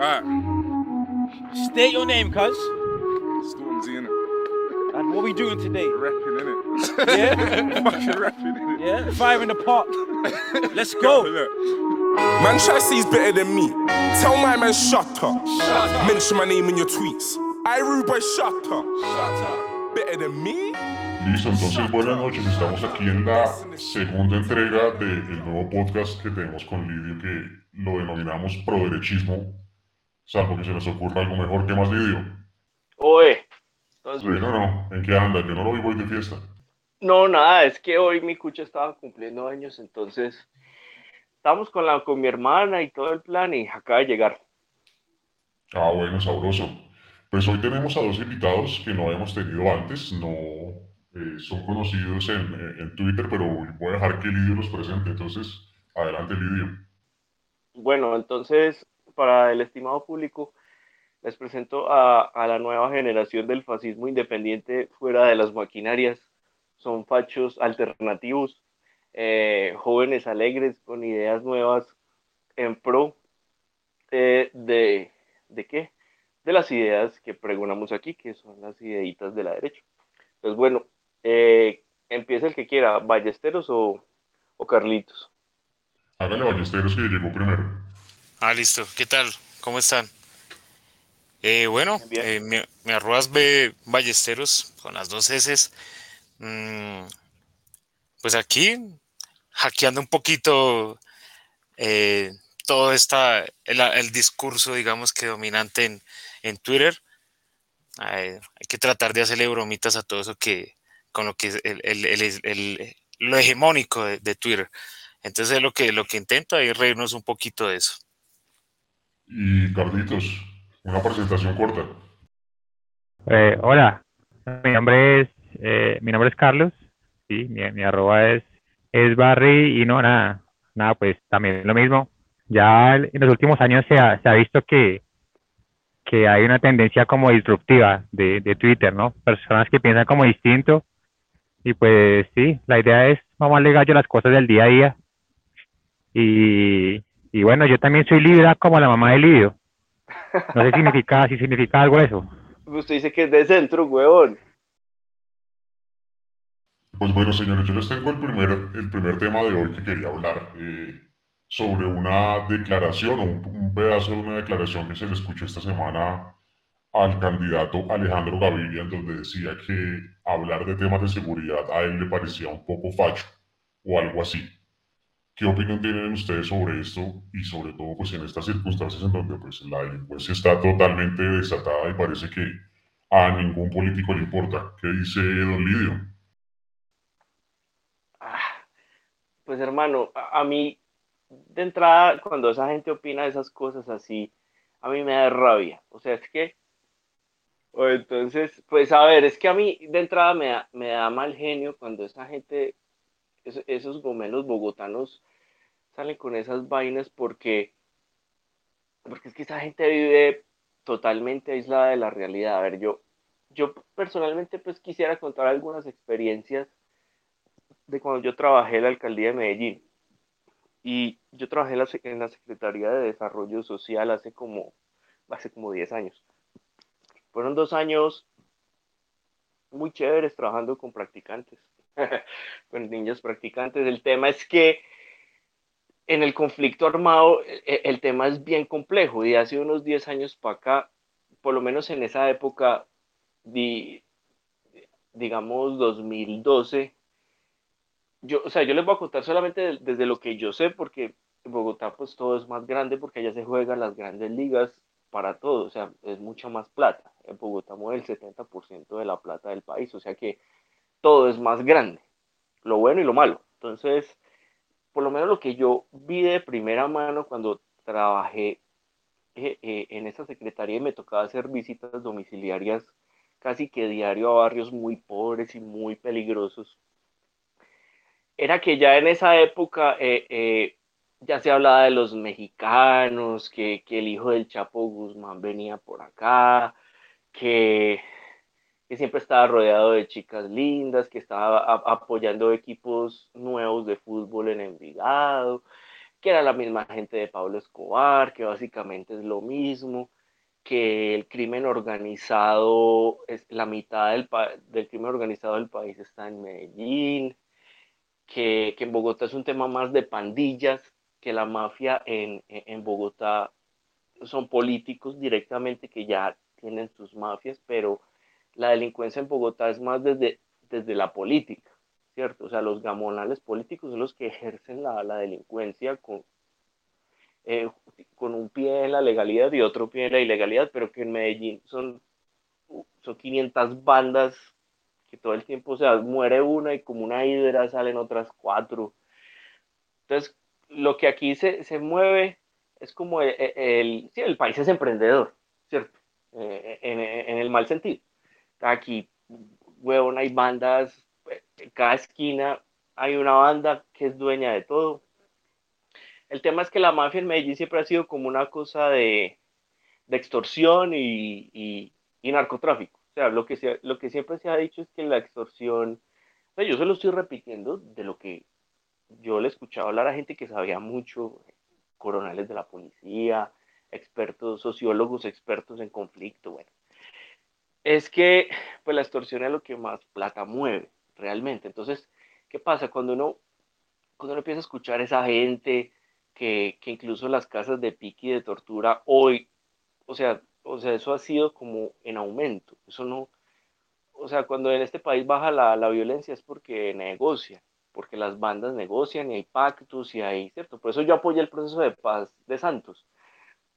Alright. State your name, cuz. Stormzy. And what we doing today? Rapping in it. Yeah? Fucking rapping in it. Yeah? Fire in the pot. Let's go. Look. Man, he's better than me. Tell my man, shut up. Mention my name in your tweets. I rude boy, shut up. Shut up. Better than me? Listo, entonces buenas noches. Estamos aquí en la segunda entrega del nuevo podcast que tenemos con Lidio que lo denominamos Proderechismo. Salvo que se nos ocurra algo mejor que más Lidio. Oye, Sí, entonces, no, no. ¿En qué anda? Yo no lo vi voy de fiesta. no, nada, es que hoy mi cucha estaba cumpliendo años, entonces estamos con, la, con mi hermana y todo el plan y acaba de llegar. Ah, bueno, sabroso. Pues hoy tenemos a dos invitados que no habíamos tenido antes. No eh, son conocidos en, en Twitter, pero voy a dejar que Lidio los presente. Entonces, adelante, Lidio. Bueno, entonces, para el estimado público, les presento a, a la nueva generación del fascismo independiente fuera de las maquinarias. Son fachos alternativos, eh, jóvenes alegres con ideas nuevas en pro eh, de, ¿de qué? De las ideas que pregonamos aquí, que son las ideitas de la derecha. Pues bueno, eh, empieza el que quiera, Ballesteros o, o Carlitos. Hágale Ballesteros que llegó primero. Ah, listo. ¿Qué tal? ¿Cómo están? Eh, bueno, eh, mi, mi arrobas B Ballesteros con las dos S. Mm, pues aquí, hackeando un poquito eh, todo esta, el, el discurso, digamos que dominante en, en Twitter. Ay, hay que tratar de hacerle bromitas a todo eso que, con lo que es el, el- el- el- lo hegemónico de, de Twitter. Entonces lo que, lo que intento es reírnos un poquito de eso. Y Carlitos, una presentación corta. Eh, hola, mi nombre es eh, mi nombre es Carlos, sí, mi, mi arroba es, es Barry y no, nada, nada, pues también lo mismo. Ya en los últimos años se ha, se ha visto que, que hay una tendencia como disruptiva de, de Twitter, ¿no? Personas que piensan como distinto y pues sí, la idea es gallo a las cosas del día a día. Y, y bueno, yo también soy Libra como la mamá de Lidio. No sé si significa, si significa algo eso. Usted dice que es de centro, huevón. Pues bueno, señores, yo les tengo el primer, el primer tema de hoy que quería hablar eh, sobre una declaración o un, un pedazo de una declaración que se le escuchó esta semana al candidato Alejandro Gaviria, en donde decía que hablar de temas de seguridad a él le parecía un poco facho o algo así. ¿Qué opinión tienen ustedes sobre esto y sobre todo pues en estas circunstancias en donde pues la delincuencia está totalmente desatada y parece que a ningún político le importa? ¿Qué dice don Lidio? Ah, Pues hermano, a, mí de entrada cuando esa gente opina esas cosas así, a mí me da rabia. O sea, es que, o entonces, pues a ver, es que a mí de entrada me da, me da mal genio cuando esa gente, es- esos gomelos bogotanos salen con esas vainas porque, porque es que esa gente vive totalmente aislada de la realidad. A ver, yo, yo personalmente pues quisiera contar algunas experiencias de cuando yo trabajé en la alcaldía de Medellín. Y yo trabajé en la, Secretaría de Desarrollo Social hace como, hace como 10 años. Fueron dos años muy chéveres trabajando con practicantes, con niños practicantes. El tema es que en el conflicto armado e- el, tema es bien complejo y hace unos 10 años para acá, por lo menos en esa época, di- digamos 2012, yo, o sea, yo les voy a contar solamente de- desde lo que yo sé, porque en Bogotá pues todo es más grande, porque allá se juegan las grandes ligas para todo, o sea, es mucha más plata. En Bogotá mueve el 70% de la plata del país, o sea que todo es más grande, lo bueno y lo malo. Entonces, por lo menos lo que yo vi de primera mano cuando trabajé eh, eh, en esa secretaría y me tocaba hacer visitas domiciliarias casi que diario a barrios muy pobres y muy peligrosos, era que ya en esa época eh, ya se hablaba de los mexicanos, que, el hijo del Chapo Guzmán venía por acá, que, que siempre estaba rodeado de chicas lindas, que estaba apoyando equipos nuevos de fútbol en Envigado, que era la misma gente de Pablo Escobar, que básicamente es lo mismo, que el crimen organizado, es la mitad del, del crimen organizado del país está en Medellín, que, en Bogotá es un tema más de pandillas, que la mafia en Bogotá son políticos directamente que ya tienen sus mafias, pero la delincuencia en Bogotá es más desde, desde la política, ¿cierto? O sea, los gamonales políticos son los que ejercen la, la delincuencia con, eh, con un pie en la legalidad y otro pie en la ilegalidad, pero que en Medellín son, son 500 bandas que todo el tiempo, o sea, muere una y como una hidra salen otras cuatro. Entonces, lo que aquí se, se mueve es como el, el, sí, el país es emprendedor, ¿cierto? Eh, en, en, el mal sentido. Aquí, huevón, hay bandas, en cada esquina hay una banda que es dueña de todo. El tema es que la mafia en Medellín siempre ha sido como una cosa de, extorsión y, narcotráfico. O sea, lo que, se, lo que siempre se ha dicho es que la extorsión, o yo se lo estoy repitiendo de lo que yo le escuchaba hablar a gente que sabía mucho, coronales de la policía, expertos, sociólogos expertos en conflicto, bueno. Es que pues la extorsión es lo que más plata mueve realmente. Entonces, ¿qué pasa? Cuando uno, cuando uno empieza a escuchar a esa gente que, que incluso las casas de pique y de tortura hoy, o sea, o sea, eso ha sido como en aumento. Eso no, o sea, cuando en este país baja la, la violencia es porque negocian, porque las bandas negocian y hay pactos y hay, ¿cierto? Por eso yo apoyé el proceso de paz de Santos,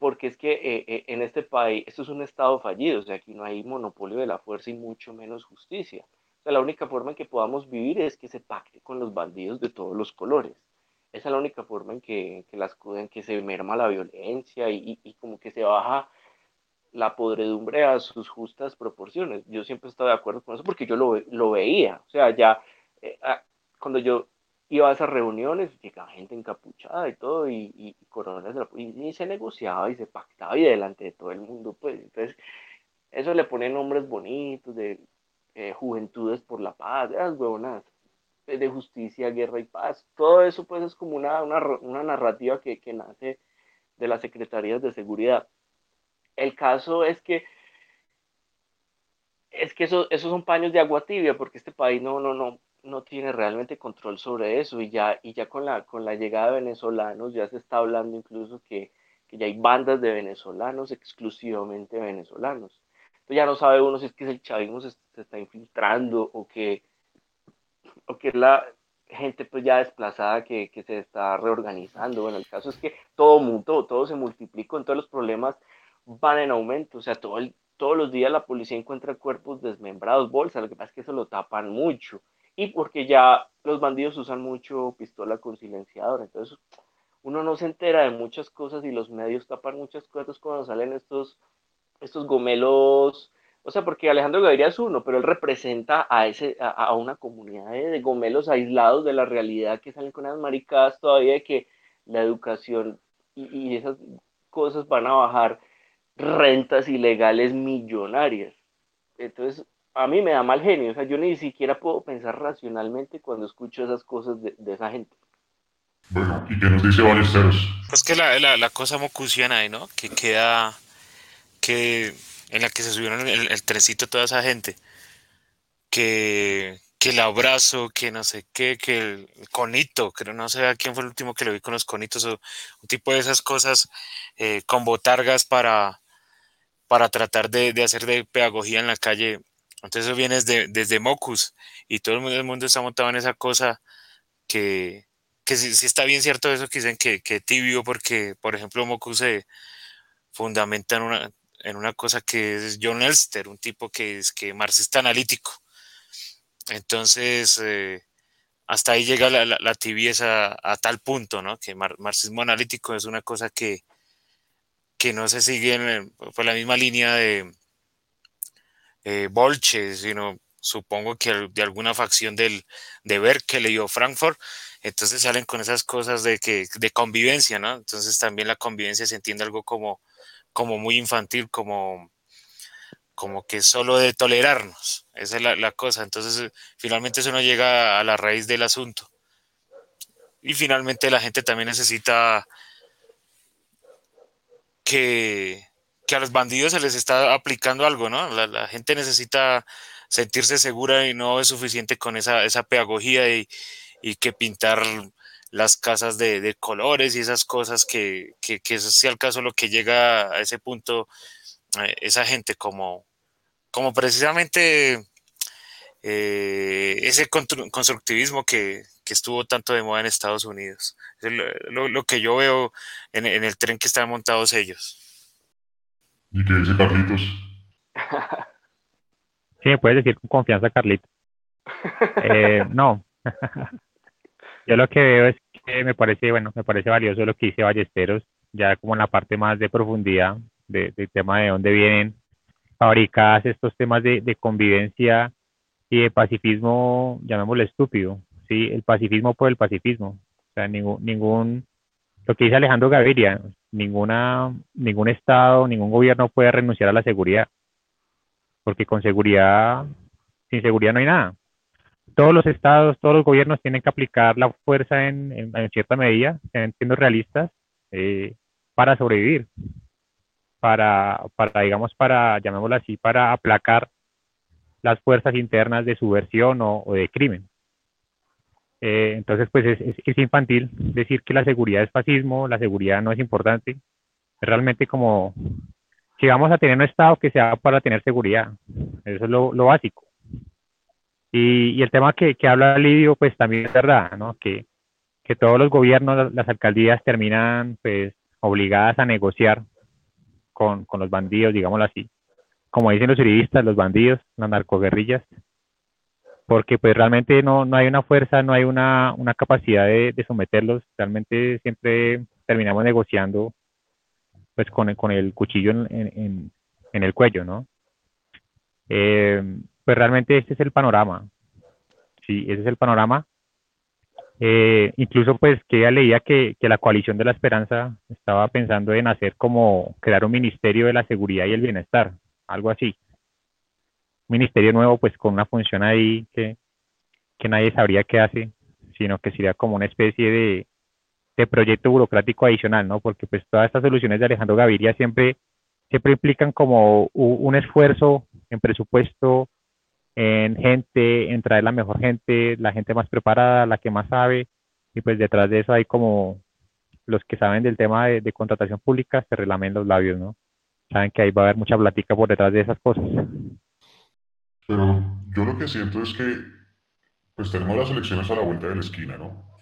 porque es que eh, eh, en este país, esto es un estado fallido, o sea, aquí no hay monopolio de la fuerza y mucho menos justicia. O sea, la única forma en que podamos vivir es que se pacte con los bandidos de todos los colores. Esa es la única forma en que, que, las, en que se merma la violencia y, como que se baja la podredumbre a sus justas proporciones. Yo siempre he estado de acuerdo con eso porque yo lo, lo veía. O sea, ya eh, cuando yo iba a esas reuniones, llegaba gente encapuchada y todo, y, coronas de la, y, y, se negociaba y se pactaba y delante de todo el mundo, pues. Entonces, eso le pone nombres bonitos de eh, Juventudes por la Paz, de las huevonas de justicia, guerra y paz. Todo eso, pues, es como una, una, una narrativa que, que nace de las secretarías de seguridad. El caso es que es que eso, esos son paños de agua tibia, porque este país no, no, no, no tiene realmente control sobre eso, y ya, y ya con, la, con la llegada de venezolanos ya se está hablando incluso que, que ya hay bandas de venezolanos, exclusivamente venezolanos. Entonces ya no sabe uno si es que el chavismo se, se está infiltrando o que, o que la gente pues ya desplazada que, que se está reorganizando. Bueno, el caso es que todo mundo, todo se multiplicó, todos los problemas van en aumento, o sea, todo el, todos los días la policía encuentra cuerpos desmembrados, bolsas, lo que pasa es que eso lo tapan mucho, y porque ya los bandidos usan mucho pistola con silenciador, entonces uno no se entera de muchas cosas y los medios tapan muchas cosas cuando salen estos, estos gomelos, o sea, porque Alejandro Gaviria es uno, pero él representa a, ese, a, una comunidad de, gomelos aislados de la realidad que salen con las maricadas todavía de que la educación y, y esas cosas van a bajar rentas ilegales millonarias. Entonces, a mí me da mal genio, o sea, yo ni siquiera puedo pensar racionalmente cuando escucho esas cosas de, de esa gente. Bueno, ¿y qué nos dice Ballesteros? Pues que la, la, la cosa mocusiana ahí, ¿no? Que queda, que en la que se subieron el, el trencito toda esa gente, que, que el abrazo, que no sé qué, que el conito, que no sé a quién fue el último que lo vi con los conitos, o un tipo de esas cosas eh, con botargas para, para tratar de, de, hacer de pedagogía en la calle. Entonces eso viene desde, desde Mocus y todo el mundo, el mundo está montado en esa cosa que, que sí, sí, está bien cierto eso que dicen que, que tibio porque, por ejemplo, Mocus se fundamenta en una, en una cosa que es John Elster, un tipo que es que marxista analítico. Entonces, eh, hasta ahí llega la, la, la tibieza a, a, tal punto, ¿no? Que mar, marxismo analítico es una cosa que, que no se sigue en, por la misma línea de eh, Bolche, sino supongo que de alguna facción del, de Berkeley o Frankfurt, entonces salen con esas cosas de, que, de convivencia, ¿no? Entonces también la convivencia se entiende algo como, como muy infantil, como, como que solo de tolerarnos, esa es la, la cosa, entonces finalmente eso no llega a la raíz del asunto. y finalmente la gente también necesita que, que a los bandidos se les está aplicando algo, ¿no? La, gente necesita sentirse segura y no es suficiente con esa, esa pedagogía y, y que pintar las casas de, de, colores y esas cosas que, que, que eso sea el caso lo que llega a ese punto eh, esa gente como, como precisamente eh, ese constructivismo que, que, estuvo tanto de moda en Estados Unidos. Es lo, lo, que yo veo en, en, el tren que están montados ellos. ¿Y qué dice Carlitos? Sí, me puedes decir con confianza, Carlitos. Eh, no. yo lo que veo es que me parece, bueno, me parece valioso lo que dice Ballesteros, ya como en la parte más de profundidad del de tema de dónde vienen fabricadas estos temas de, de convivencia y de pacifismo, llamémoslo estúpido, ¿sí? El pacifismo por el pacifismo. O sea, ningún, ningún lo que dice Alejandro Gaviria, ninguna, ningún Estado, ningún gobierno puede renunciar a la seguridad, porque con seguridad, sin seguridad no hay nada. Todos los estados, todos los gobiernos tienen que aplicar la fuerza en, en, en cierta medida, siendo realistas, eh, para sobrevivir, para, para, digamos, para, llamémoslo así, para aplacar las fuerzas internas de subversión o, o de crimen. Eh, entonces, pues es, infantil decir que la seguridad es fascismo, la seguridad no es importante. Es realmente como si vamos a tener un Estado que sea para tener seguridad. Eso es lo, básico. Y, el tema que, habla Lidio, pues también es verdad, ¿no? Que, que todos los gobiernos, las alcaldías terminan pues obligadas a negociar con, con los bandidos, digámoslo así. Como dicen los juristas, los bandidos, las narcoguerrillas, porque pues realmente no, no hay una fuerza, no hay una, una capacidad de, de, someterlos, realmente siempre terminamos negociando pues con el, con el cuchillo en, en, el cuello, ¿no? Eh, pues realmente este es el panorama, sí, ese es el panorama. Eh, incluso pues que ella leía que, que la coalición de la esperanza estaba pensando en hacer como crear un ministerio de la seguridad y el bienestar, algo así ministerio nuevo, pues con una función ahí que, que nadie sabría qué hace, sino que sería como una especie de, de proyecto burocrático adicional, ¿no? Porque pues todas estas soluciones de Alejandro Gaviria siempre, siempre implican como un esfuerzo en presupuesto, en gente, en traer la mejor gente, la gente más preparada, la que más sabe, y pues detrás de eso hay como los que saben del tema de, de contratación pública se relamen los labios, ¿no? Saben que ahí va a haber mucha plática por detrás de esas cosas. Pero yo lo que siento es que pues tenemos las elecciones a la vuelta de la esquina, ¿no?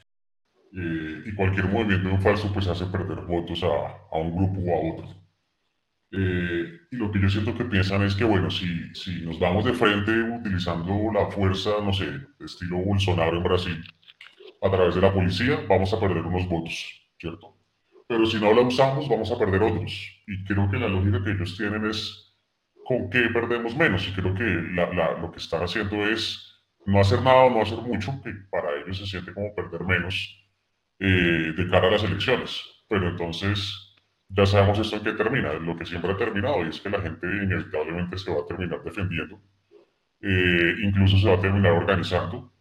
Eh, y cualquier movimiento en falso pues hace perder votos a, a un grupo o a otro. Eh, y lo que yo siento que piensan es que, bueno, si, si nos vamos de frente utilizando la fuerza, no sé, estilo Bolsonaro en Brasil, a través de la policía, vamos a perder unos votos, ¿cierto? Pero si no la usamos, vamos a perder otros. Y creo que la lógica que ellos tienen es con qué perdemos menos. Y creo que la, la, lo que están haciendo es no hacer nada o no hacer mucho, que para ellos se siente como perder menos eh, de cara a las elecciones. Pero entonces ya sabemos esto en qué termina, lo que siempre ha terminado, y es que la gente inevitablemente se va a terminar defendiendo, eh, incluso se va a terminar organizando,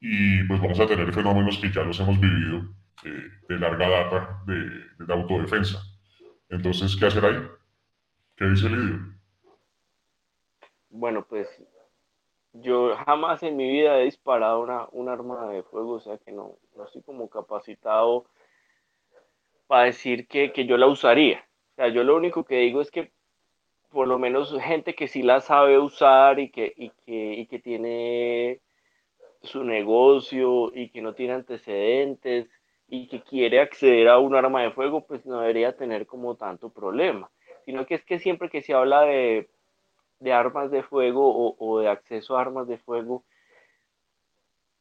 y pues vamos a tener fenómenos que ya los hemos vivido eh, de larga data de, de autodefensa. Entonces, ¿qué hacer ahí? ¿Qué dice Lidio? Bueno, pues yo jamás en mi vida he disparado una, un arma de fuego, o sea que no, no estoy como capacitado para decir que, que, yo la usaría. O sea, yo lo único que digo es que por lo menos gente que sí la sabe usar y que, y que, y que tiene su negocio y que no tiene antecedentes y que quiere acceder a un arma de fuego, pues no debería tener como tanto problema. Sino que es que siempre que se habla de de armas de fuego o, o, de acceso a armas de fuego,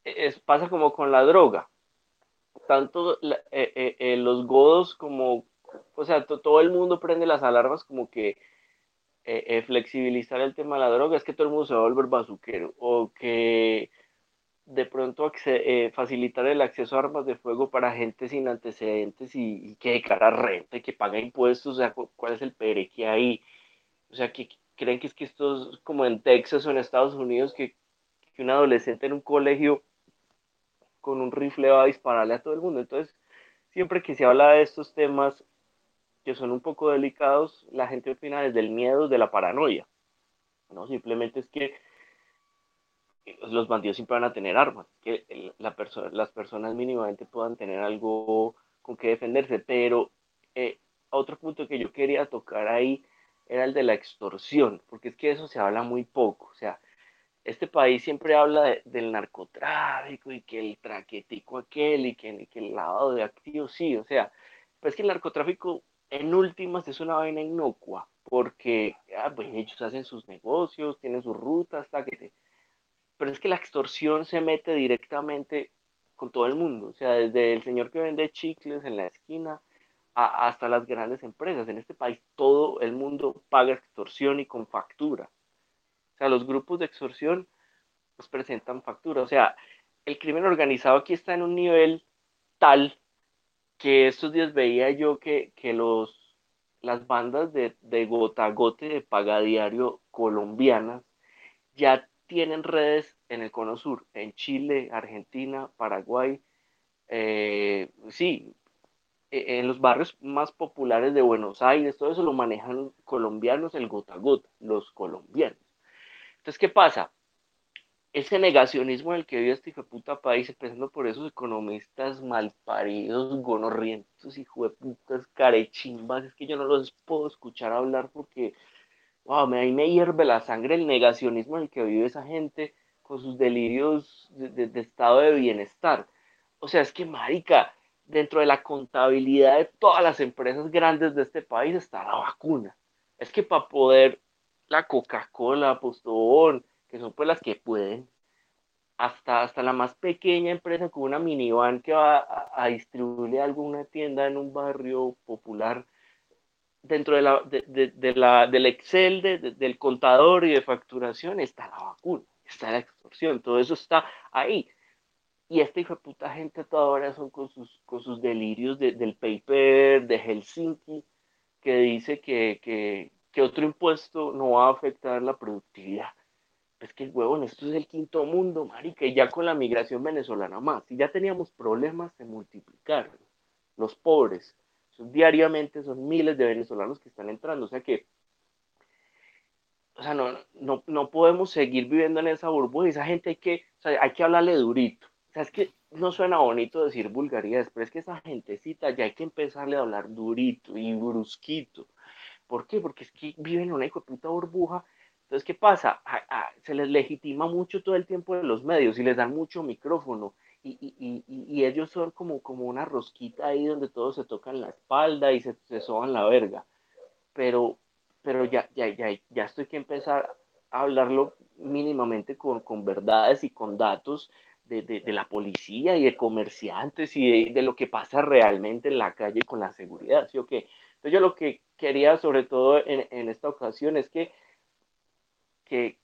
es, pasa como con la droga. Tanto eh, eh, eh, los godos como, o sea, todo el mundo prende las alarmas como que flexibilizar el tema de la droga. Es que todo el mundo se va a volver bazuquero. O que de pronto facilitar el acceso a armas de fuego para gente sin antecedentes y, y que declara renta y que paga impuestos, o sea, cuál es el pereque ahí, o sea, que, creen que es que esto es como en Texas o en Estados Unidos, que, que un adolescente en un colegio con un rifle va a dispararle a todo el mundo. Entonces, siempre que se habla de estos temas que son un poco delicados, la gente opina desde el miedo, de la paranoia. No, simplemente es que los bandidos siempre van a tener armas, que la las personas mínimamente puedan tener algo con que defenderse, pero eh, otro punto que yo quería tocar ahí era el de la extorsión, porque es que eso se habla muy poco, o sea, este país siempre habla del narcotráfico y que el traquetico aquel y que, el lavado de activos, sí, o sea, pues que el narcotráfico en últimas es una vaina inocua, porque ah, pues ellos hacen sus negocios, tienen sus rutas, que pero es que la extorsión se mete directamente con todo el mundo, o sea, desde el señor que vende chicles en la esquina hasta las grandes empresas. En este país todo el mundo paga extorsión y con factura. O sea, los grupos de extorsión pues presentan factura. O sea, el crimen organizado aquí está en un nivel tal que estos días veía yo que, que los, las bandas de, de gota gote de paga diario colombianas ya tienen redes en el Cono Sur, en Chile, Argentina, Paraguay, eh, sí, en los barrios más populares de Buenos Aires, todo eso lo manejan colombianos, el gota a gota, los colombianos. Entonces, ¿qué pasa? Ese negacionismo en el que vive este puta país, empezando por esos economistas malparidos, gonorrientos, hijo de putas, carechimbas, es que yo no los puedo escuchar hablar porque, wow, me, ahí me hierve la sangre el negacionismo en el que vive esa gente con sus delirios de, de estado de bienestar. O sea, es que, marica, dentro de la contabilidad de todas las empresas grandes de este país está la vacuna. Es que para poder la Coca-Cola, Postobón, que son pues las que pueden, hasta, hasta la más pequeña empresa con una minivan que va a, distribuirle alguna tienda en un barrio popular, dentro de la, de, la, del Excel del contador y de facturación está la vacuna, está la extorsión, todo eso está ahí. Y esta hijo de puta gente todavía son con sus, con sus delirios del paper de Helsinki, que dice que, que, que, otro impuesto no va a afectar la productividad. Es que, huevón, esto es el quinto mundo, marica, y ya con la migración venezolana más. Si ya teníamos problemas, se multiplicaron. Los pobres, diariamente son miles de venezolanos que están entrando. O sea que o sea, no, no, no podemos seguir viviendo en esa burbuja. Esa gente hay que, o sea, hay que hablarle durito es que no suena bonito decir vulgaridades, pero es que esa gentecita ya hay que empezarle a hablar durito y brusquito. ¿Por qué? Porque es que viven en una hijo puta burbuja. Entonces, ¿qué pasa? se les legitima mucho todo el tiempo de los medios y les dan mucho micrófono. Y, y, y, ellos son como, como una rosquita ahí donde todos se tocan la espalda y se, se soban la verga. Pero, pero ya, ya, ya, ya estoy que empezar a hablarlo mínimamente con, con verdades y con datos de, de, la policía y de comerciantes y de, lo que pasa realmente en la calle con la seguridad, ¿sí o? Entonces yo lo que quería sobre todo en, en esta ocasión es que, que,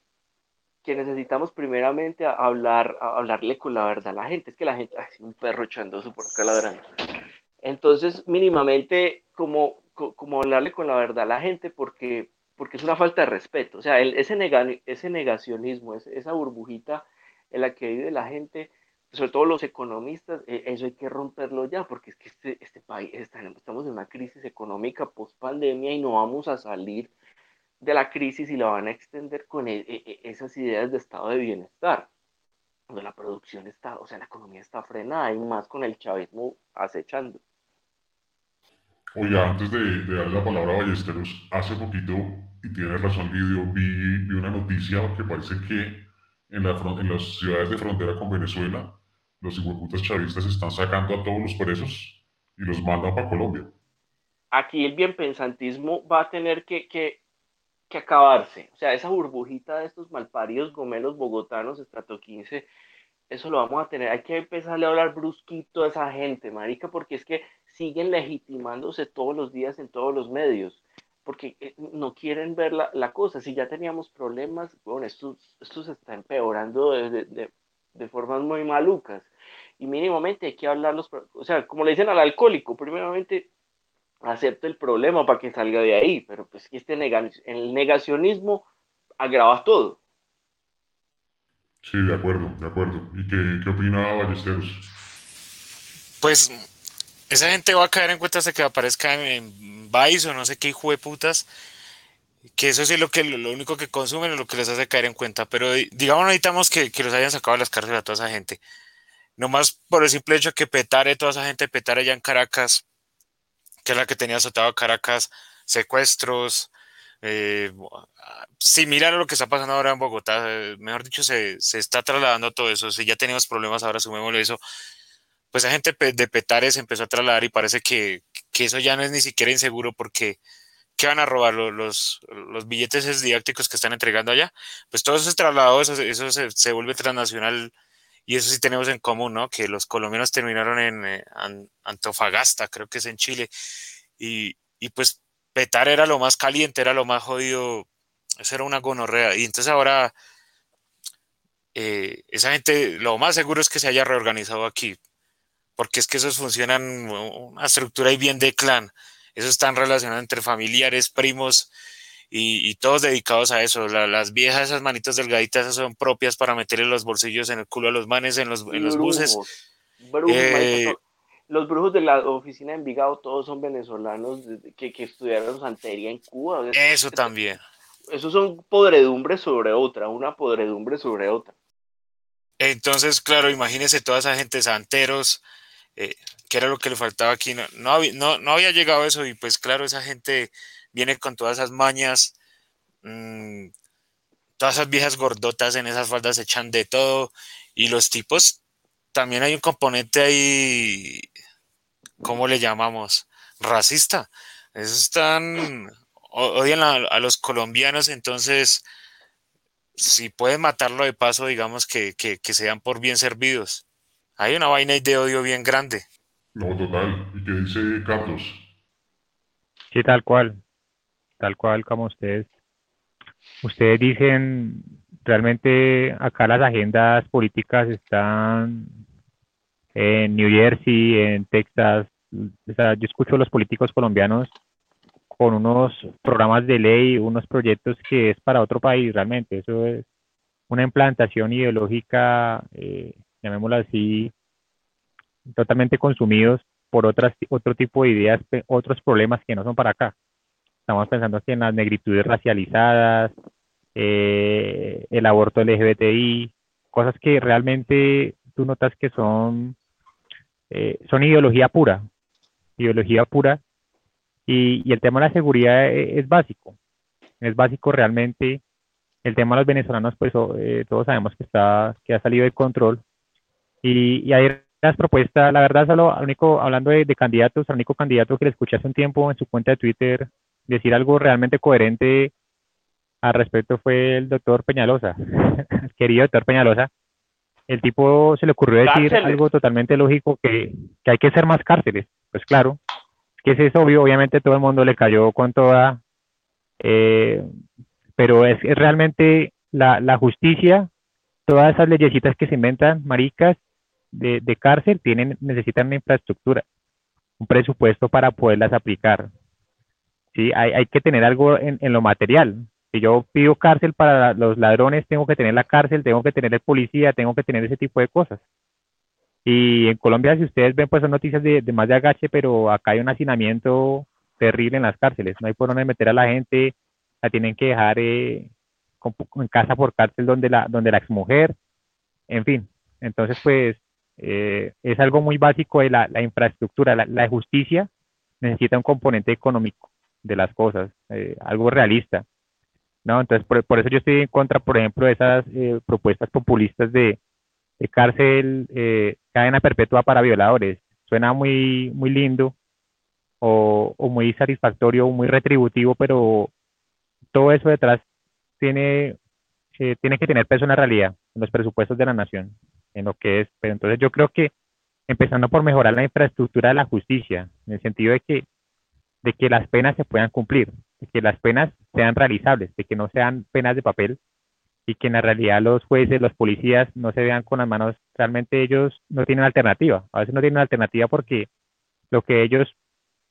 que necesitamos primeramente hablar, hablarle con la verdad a la gente, es que la gente, ay, un perro echando su por acá. Entonces, mínimamente, como, como hablarle con la verdad a la gente, porque, porque es una falta de respeto. O sea, ese, ese negacionismo, esa burbujita en la que vive la gente, sobre todo los economistas, eh, eso hay que romperlo ya, porque es que este, este país, estamos en una crisis económica post pandemia y no vamos a salir de la crisis y la van a extender con e, e, e, esas ideas de estado de bienestar, la producción está, o sea, la economía está frenada y más con el chavismo acechando. Oye, antes de, de darle la palabra a Ballesteros, hace poquito, y tienes razón, Lidio, vi, vi una noticia que parece que en, las ciudades de frontera con Venezuela, los hijueputas chavistas están sacando a todos los presos y los mandan para Colombia. Aquí el bienpensantismo va a tener que, que, que acabarse. O sea, esa burbujita de estos malparidos gomelos bogotanos, estrato 15, eso lo vamos a tener. Hay que empezarle a hablar brusquito a esa gente, marica, porque es que siguen legitimándose todos los días en todos los medios porque eh, no quieren ver la, la, cosa. Si ya teníamos problemas, bueno, esto, esto se está empeorando de, de, de, formas muy malucas. Y mínimamente hay que hablarlos, o sea, como le dicen al alcohólico, primeramente acepta el problema para que salga de ahí, pero pues este el negacionismo agrava todo. Sí, de acuerdo, de acuerdo. ¿Y qué, qué opina Ballesteros? Pues esa gente va a caer en cuenta hasta que aparezca en, en Vice o no sé qué hijo de putas. Que eso sí es lo, que, lo único que consumen o lo que les hace caer en cuenta. Pero digamos, necesitamos que, que los hayan sacado de las cárceles a toda esa gente. Nomás por el simple hecho que Petare, toda esa gente Petare allá en Caracas, que es la que tenía azotado a Caracas, secuestros, eh, similar a lo que está pasando ahora en Bogotá, eh, mejor dicho, se, se, está trasladando todo eso. Si ya teníamos problemas, ahora sumémosle eso. Pues la gente de Petare se empezó a trasladar y parece que, que, eso ya no es ni siquiera inseguro porque ¿qué van a robar los, los, billetes didácticos que están entregando allá? Pues todo ese traslado, eso, eso se, se, vuelve transnacional y eso sí tenemos en común, ¿no? Que los colombianos terminaron en eh, Antofagasta, creo que es en Chile, y, y pues Petar era lo más caliente, era lo más jodido, eso era una gonorrea. Y entonces ahora eh, esa gente, lo más seguro es que se haya reorganizado aquí, porque es que esos funcionan una estructura y bien de clan. Esos están relacionados entre familiares, primos y, y todos dedicados a eso. La, las viejas, esas manitas delgaditas, esas son propias para meterle los bolsillos en el culo a los manes en los, en los buses. Brujos, eh, los brujos de la oficina de Envigado todos son venezolanos que, que estudiaron santería en Cuba. Eso también. Esos son podredumbres sobre otra, una podredumbre sobre otra. Entonces, claro, imagínese toda esa gente santeros, eh, que era lo que le faltaba aquí. No, no, no, no, había llegado eso y pues claro, esa gente viene con todas esas mañas, mmm, todas esas viejas gordotas en esas faldas echan de todo y los tipos también hay un componente ahí, ¿cómo le llamamos? Racista. Esos están, odian a, los colombianos, entonces, si pueden matarlo de paso, digamos que, que, que sean por bien servidos. Hay una vaina de odio bien grande. No, total. ¿Y qué dice Carlos? Sí, tal cual. Tal cual como ustedes. Ustedes dicen, realmente acá las agendas políticas están en New Jersey, en Texas. O sea, yo escucho a los políticos colombianos con unos programas de ley, unos proyectos que es para otro país realmente. Eso es una implantación ideológica, eh, llamémoslo así, totalmente consumidos por otras, otro tipo de ideas, otros problemas que no son para acá. Estamos pensando aquí en las negritudes racializadas, eh, el aborto LGBTI, cosas que realmente tú notas que son, eh, son ideología pura, ideología pura, y, el tema de la seguridad es, es, básico, es básico realmente. El tema de los venezolanos, pues eh, todos sabemos que, está, que ha salido de control, y, y hay las propuestas, la verdad, solo único, hablando de, de candidatos, al único candidato que le escuché hace un tiempo en su cuenta de Twitter decir algo realmente coherente al respecto fue el doctor Peñalosa, el querido doctor Peñalosa. El tipo se le ocurrió decir cárceles. algo totalmente lógico, que, que, hay que ser más cárceles. Pues claro, que es obvio, obviamente todo el mundo le cayó con toda, eh, pero es, es realmente la, la, justicia, todas esas leyesitas que se inventan, maricas, de, cárcel, tienen, necesitan una infraestructura, un presupuesto para poderlas aplicar. ¿sí? Hay, hay que tener algo en, en, lo material. Si yo pido cárcel para los ladrones, tengo que tener la cárcel, tengo que tener el policía, tengo que tener ese tipo de cosas. Y en Colombia, si ustedes ven, pues son noticias de, de más de agache, pero acá hay un hacinamiento terrible en las cárceles. No hay por dónde meter a la gente, la tienen que dejar eh, en casa por cárcel donde la, donde la exmujer, en fin. Entonces, pues, eh, es algo muy básico de la, infraestructura. La, justicia necesita un componente económico de las cosas, eh, algo realista. ¿no? Entonces, por, por, eso yo estoy en contra, por ejemplo, de esas eh, propuestas populistas de, cárcel, eh, cadena perpetua para violadores. Suena muy, muy lindo o, o, muy satisfactorio o muy retributivo, pero todo eso detrás tiene, tiene que tener peso en la realidad, en los presupuestos de la nación, en lo que es. Pero entonces yo creo que empezando por mejorar la infraestructura de la justicia, en el sentido de que de que las penas se puedan cumplir, de que las penas sean realizables, de que no sean penas de papel y que en la realidad los jueces, los policías no se vean con las manos, realmente ellos no tienen alternativa, a veces no tienen alternativa porque lo que ellos,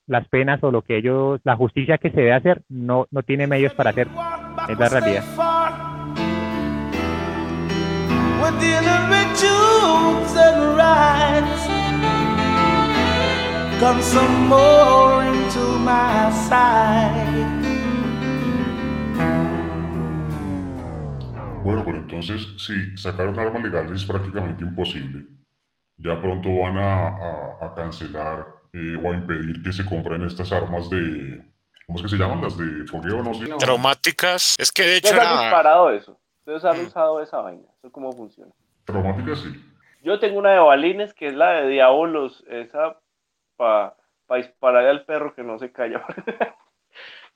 las penas o lo que ellos, la justicia que se debe hacer, no, no tiene medios para hacer, es la realidad. Truths and rights. Come some more into my side. Bueno, pero entonces, si sacar un arma legal es prácticamente imposible, ya pronto van a, a- a cancelar eh, o a impedir que se compren estas armas de, ¿cómo es que se llaman? Las de fogueo, no sé. Traumáticas. Es que de hecho Ustedes han era- disparado eso. Ustedes han usado esa vaina. Eso es cómo funciona. Traumáticas sí. Yo tengo una de balines que es la de diabolos. Esa para dispararle al perro que no se calla.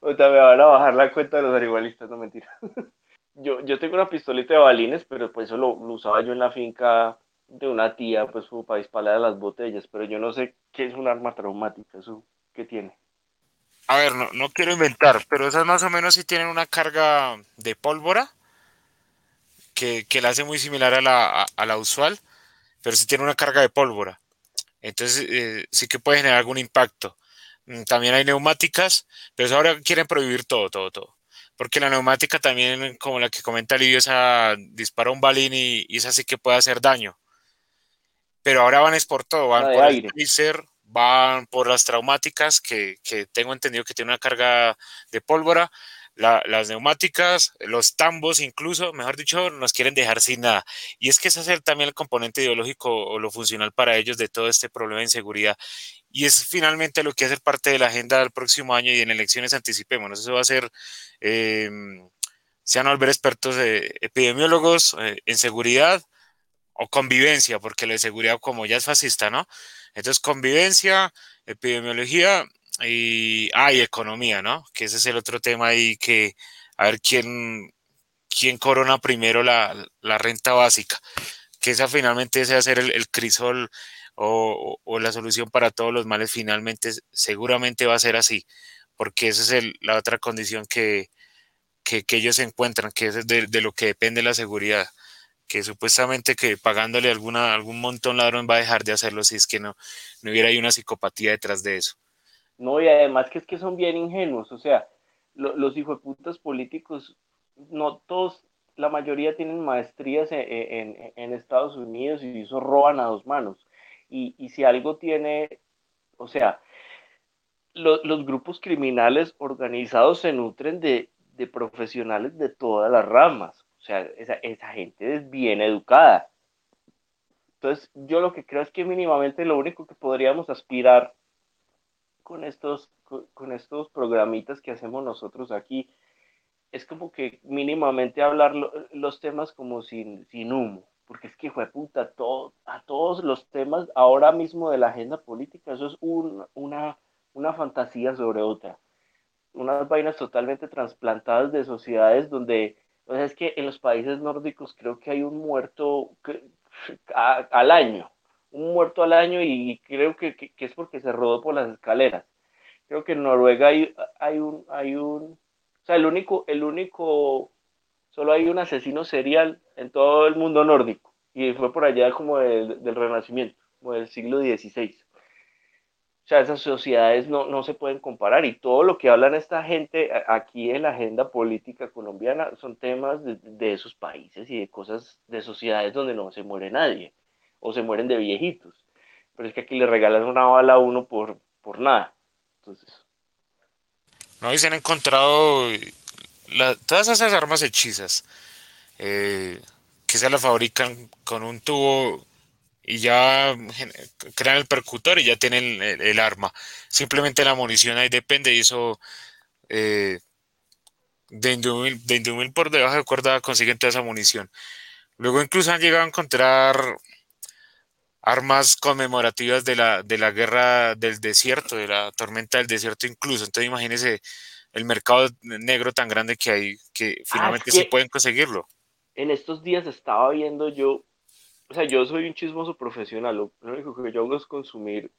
Ahorita me van a bajar la cuenta de los animalistas, no mentira. Yo, yo tengo una pistolita de balines, pero pues eso lo, usaba yo en la finca de una tía, pues para disparar a las botellas. Pero yo no sé qué es un arma traumática, eso qué tiene. A ver, no, no quiero inventar, pero esas más o menos sí tienen una carga de pólvora que, que la hace muy similar a la, a la usual, pero sí tiene una carga de pólvora. Entonces eh, sí que puede generar algún impacto. Mm, También hay neumáticas, pero ahora quieren prohibir todo, todo, todo. Porque la neumática también, como la que comenta Livio, esa dispara un balín y, y esa sí que puede hacer daño. Pero ahora van es por todo, van por el taser, van por las traumáticas, que, que tengo entendido que tiene una carga de pólvora, la- las neumáticas, los tambos incluso, mejor dicho, nos quieren dejar sin nada. Y es que ese es también el componente ideológico o lo funcional para ellos de todo este problema de inseguridad. Y es finalmente lo que ser parte de la agenda del próximo año y en elecciones anticipémonos. Eso va a ser, eh, se van expertos eh, epidemiólogos eh, en seguridad o convivencia, porque la de seguridad como ya es fascista, ¿no? Entonces, convivencia, epidemiología y, ah, economía, ¿no? Que ese es el otro tema ahí que, a ver quién, quién corona primero la, la renta básica, que esa finalmente ese va a ser el, el crisol o, o- o la solución para todos los males, finalmente seguramente va a ser así, porque esa es el- la otra condición que, que, que ellos encuentran, que es de, de lo que depende la seguridad que supuestamente que pagándole alguna, algún montón ladrón va a dejar de hacerlo si es que no, no hubiera ahí una psicopatía detrás de eso. No, y además que es que son bien ingenuos, o sea, lo- los hijueputas políticos, no todos, la mayoría tienen maestrías en, en- en Estados Unidos y eso roban a dos manos. Y, y si algo tiene, o sea, lo- los grupos criminales organizados se nutren de, de profesionales de todas las ramas, o sea, esa, esa gente es bien educada. Entonces, yo lo que creo es que mínimamente lo único que podríamos aspirar con estos, con, estos programitas que hacemos nosotros aquí es como que mínimamente hablar lo- los temas como sin, sin humo, porque es que, fue puta, todo, a todos los temas ahora mismo de la agenda política, eso es un- una, una fantasía sobre otra. Unas vainas totalmente trasplantadas de sociedades donde, o sea, es que en los países nórdicos creo que hay un muerto al año, un muerto al año y creo que, que- es porque se rodó por las escaleras. Creo que en Noruega hay, hay un, hay un, o sea, el único, el único, solo hay un asesino serial en todo el mundo nórdico y fue por allá como del, del Renacimiento, como del siglo XVI. O sea, esas sociedades no, no se pueden comparar y todo lo que hablan esta gente aquí en la agenda política colombiana son temas de, de esos países y de cosas de sociedades donde no se muere nadie o se mueren de viejitos. Pero es que aquí le regalan una bala a uno por, por nada. ¿no? Y se han encontrado todas esas armas hechizas eh, que se las fabrican con un tubo y ya crean el percutor y ya tienen el, el arma. Simplemente la munición ahí depende y eso eh, de indumil, de indumil por debajo de cuerda consiguen toda esa munición. Luego incluso han llegado a encontrar armas conmemorativas de la, de la guerra del desierto, de la tormenta del desierto incluso. Entonces imagínense el mercado negro tan grande que hay, que finalmente sí Ah, que- pueden conseguirlo. en estos días estaba viendo yo, o sea, yo soy un chismoso profesional, lo único que yo hago es consumir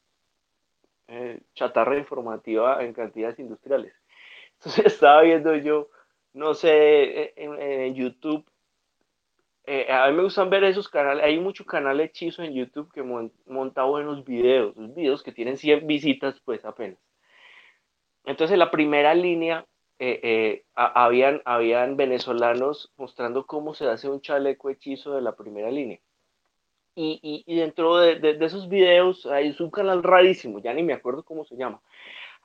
eh, chatarra informativa en cantidades industriales. Entonces estaba viendo yo, no sé, en, en YouTube, eh, a mí me gustan ver esos canales, hay mucho canal hechizo en YouTube que mon- monta buenos videos, videos que tienen 100 visitas pues apenas. Entonces la primera línea eh, eh, a- habían, habían venezolanos mostrando cómo se hace un chaleco hechizo de la primera línea. Y, y- y dentro de, de- de esos videos hay un canal rarísimo, ya ni me acuerdo cómo se llama.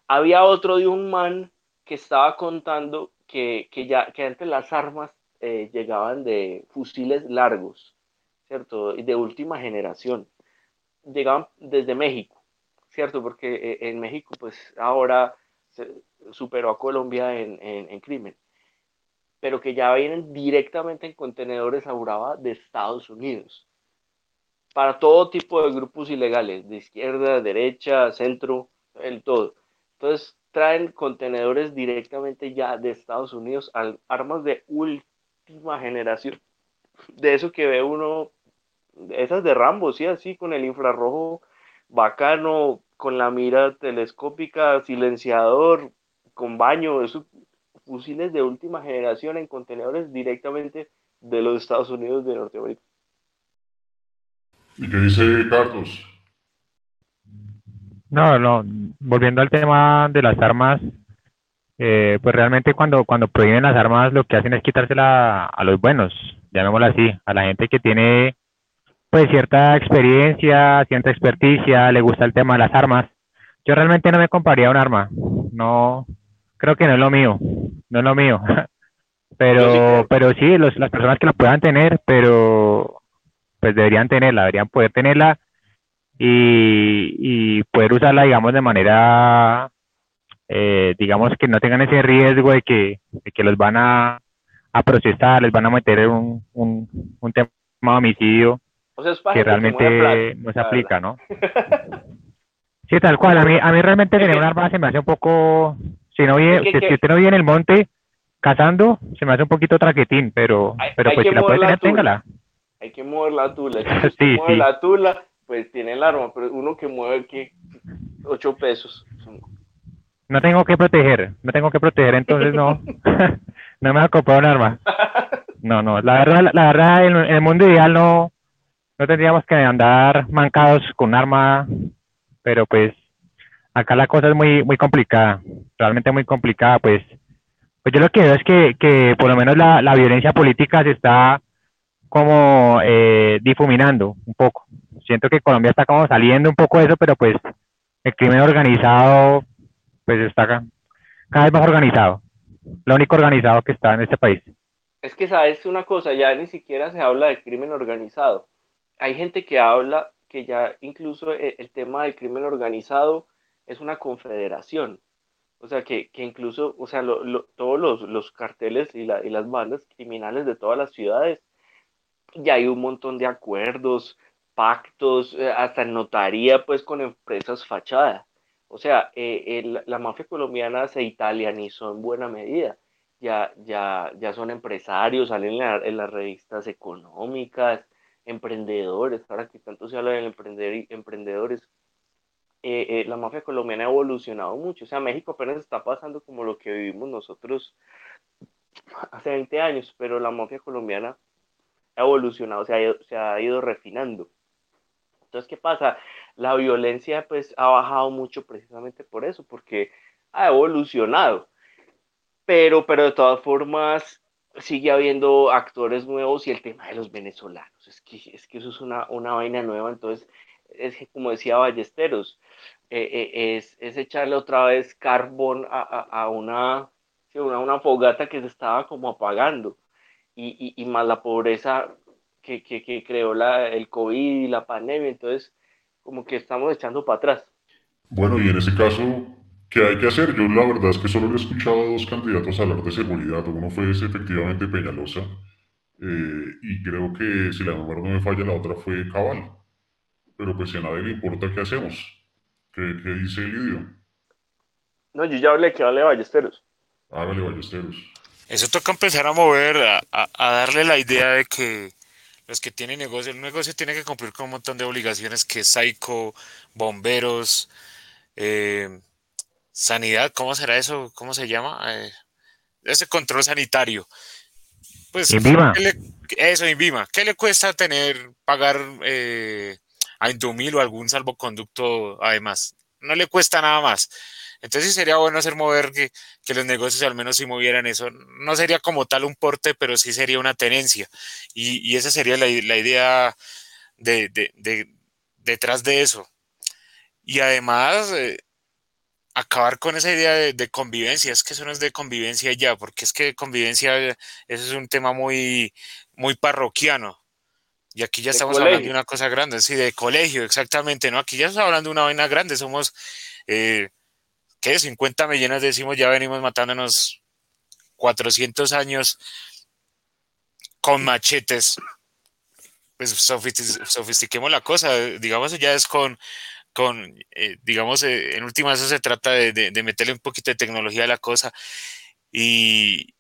Había otro de un man que estaba contando que, que ya que antes las armas eh, llegaban de fusiles largos, ¿cierto? De última generación. Llegaban desde México, ¿cierto? Porque eh, en México, pues ahora superó a Colombia en, en- en crimen, pero que ya vienen directamente en contenedores a Urabá de Estados Unidos para todo tipo de grupos ilegales, de izquierda, derecha, centro, el todo. Entonces traen contenedores directamente ya de Estados Unidos, al- armas de última generación, de eso que ve uno, esas de Rambo, sí, así con el infrarrojo bacano, con la mira telescópica, silenciador, con baño, esos fusiles de última generación en contenedores directamente de los Estados Unidos de Norteamérica. ¿Y qué dice Carlos? No, no, volviendo al tema de las armas, eh, pues realmente cuando, cuando prohíben las armas lo que hacen es quitársela a los buenos, llamémoslo así, a la gente que tiene pues cierta experiencia, cierta experticia, le gusta el tema de las armas. Yo realmente no me compraría un arma, no, creo que no es lo mío, no es lo mío. Pero, pero sí, los, las personas que la puedan tener, pero pues deberían tenerla, deberían poder tenerla y, y poder usarla, digamos, de manera, eh, digamos, que no tengan ese riesgo de que, de que los van a, a procesar, les van a meter en un, un, un tema de homicidio O sea, es para que realmente no se aplica. ¿no? Sí, tal cual. A mí, a mí realmente tener un arma se me hace un poco, si no que- si, si usted no vive en el monte cazando, se me hace un poquito traquetín, pero, Hay- pero hay pues si la puede tener, tula. téngala. Hay que mover la tula. Si Sí, mueve sí. la tula, pues tiene el arma, pero uno que mueve que 8 pesos. son- No tengo que proteger, no tengo que proteger, entonces no, no me voy a comprar un arma. No, no, la verdad, la verdad, en, en el mundo ideal no, no tendríamos que andar mancados con un arma, pero pues acá la cosa es muy, muy complicada, realmente muy complicada, pues, pues yo lo que veo es que, que por lo menos la, la violencia política se está como eh, difuminando un poco. Siento que Colombia está como saliendo un poco de eso, pero pues el crimen organizado pues está ca- cada vez más organizado. Lo único organizado que está en este país. Es que, ¿sabes una cosa? Ya ni siquiera se habla de crimen organizado. Hay gente que habla que ya incluso e- el, tema del crimen organizado es una confederación. O sea, que, que incluso, o sea, lo- todos los, los carteles y, la- y las bandas criminales de todas las ciudades, ya hay un montón de acuerdos, pactos, eh, hasta notaría, pues con empresas fachada. O sea, eh, el- la mafia colombiana se italianizó en buena medida. Ya, ya, ya son empresarios, salen en, la- en las revistas económicas, emprendedores, ahora que tanto se habla de emprender, emprendedores, eh, eh, la mafia colombiana ha evolucionado mucho. O sea, México apenas está pasando como lo que vivimos nosotros hace 20 años, pero la mafia colombiana ha evolucionado, se ha se ha ido refinando. Entonces, ¿qué pasa? La violencia pues ha bajado mucho precisamente por eso, porque ha evolucionado. Pero, pero de todas formas sigue habiendo actores nuevos y el tema de los venezolanos. Es que, es que eso es una, una vaina nueva. Entonces, es que como decía Ballesteros, eh, eh, es, es echarle otra vez carbón a, a, a una, una, una fogata que se estaba como apagando. Y, y más la pobreza que, que, que creó la, el COVID y la pandemia. Entonces, como que estamos echando para atrás. Bueno, y en ese caso, ¿qué hay que hacer? Yo la verdad es que solo le he escuchado a dos candidatos hablar de seguridad. Uno fue ese, efectivamente Peñalosa, eh, y creo que si la memoria no me falla, la otra fue Cabal. Pero pues si a nadie le importa, ¿qué hacemos? ¿Qué, qué dice Lidio? No, yo ya hablé que hable Ballesteros. Hágale, Ballesteros. Eso toca empezar a mover, a, a- a darle la idea de que los que tienen negocio, el negocio tiene que cumplir con un montón de obligaciones que Saico, bomberos, eh, sanidad, ¿cómo será eso? ¿Cómo se llama? Eh, ese control sanitario. Pues, Invima. ¿qué le- eso, Invima. ¿Qué le cuesta tener, pagar eh, a Indumil o algún salvoconducto además? No le cuesta nada más. Entonces sí sería bueno hacer mover que, que los negocios al menos sí movieran eso. No sería como tal un porte, pero sí sería una tenencia. Y, y esa sería la, la idea de, de, de, detrás de eso. Y además, eh, acabar con esa idea de, de, convivencia. Es que eso no es de convivencia ya, porque es que convivencia, eso es un tema muy, muy parroquiano. Y aquí ya estamos colegio. hablando de una cosa grande, sí, de colegio, exactamente, ¿no? Aquí ya estamos hablando de una vaina grande, somos, eh, ¿qué? 50 millones decimos, ya venimos matándonos 400 años con machetes. Pues sofistiquemos la cosa, digamos, ya es con, con eh, digamos, eh, en última eso se trata de, de, de, meterle un poquito de tecnología a la cosa y,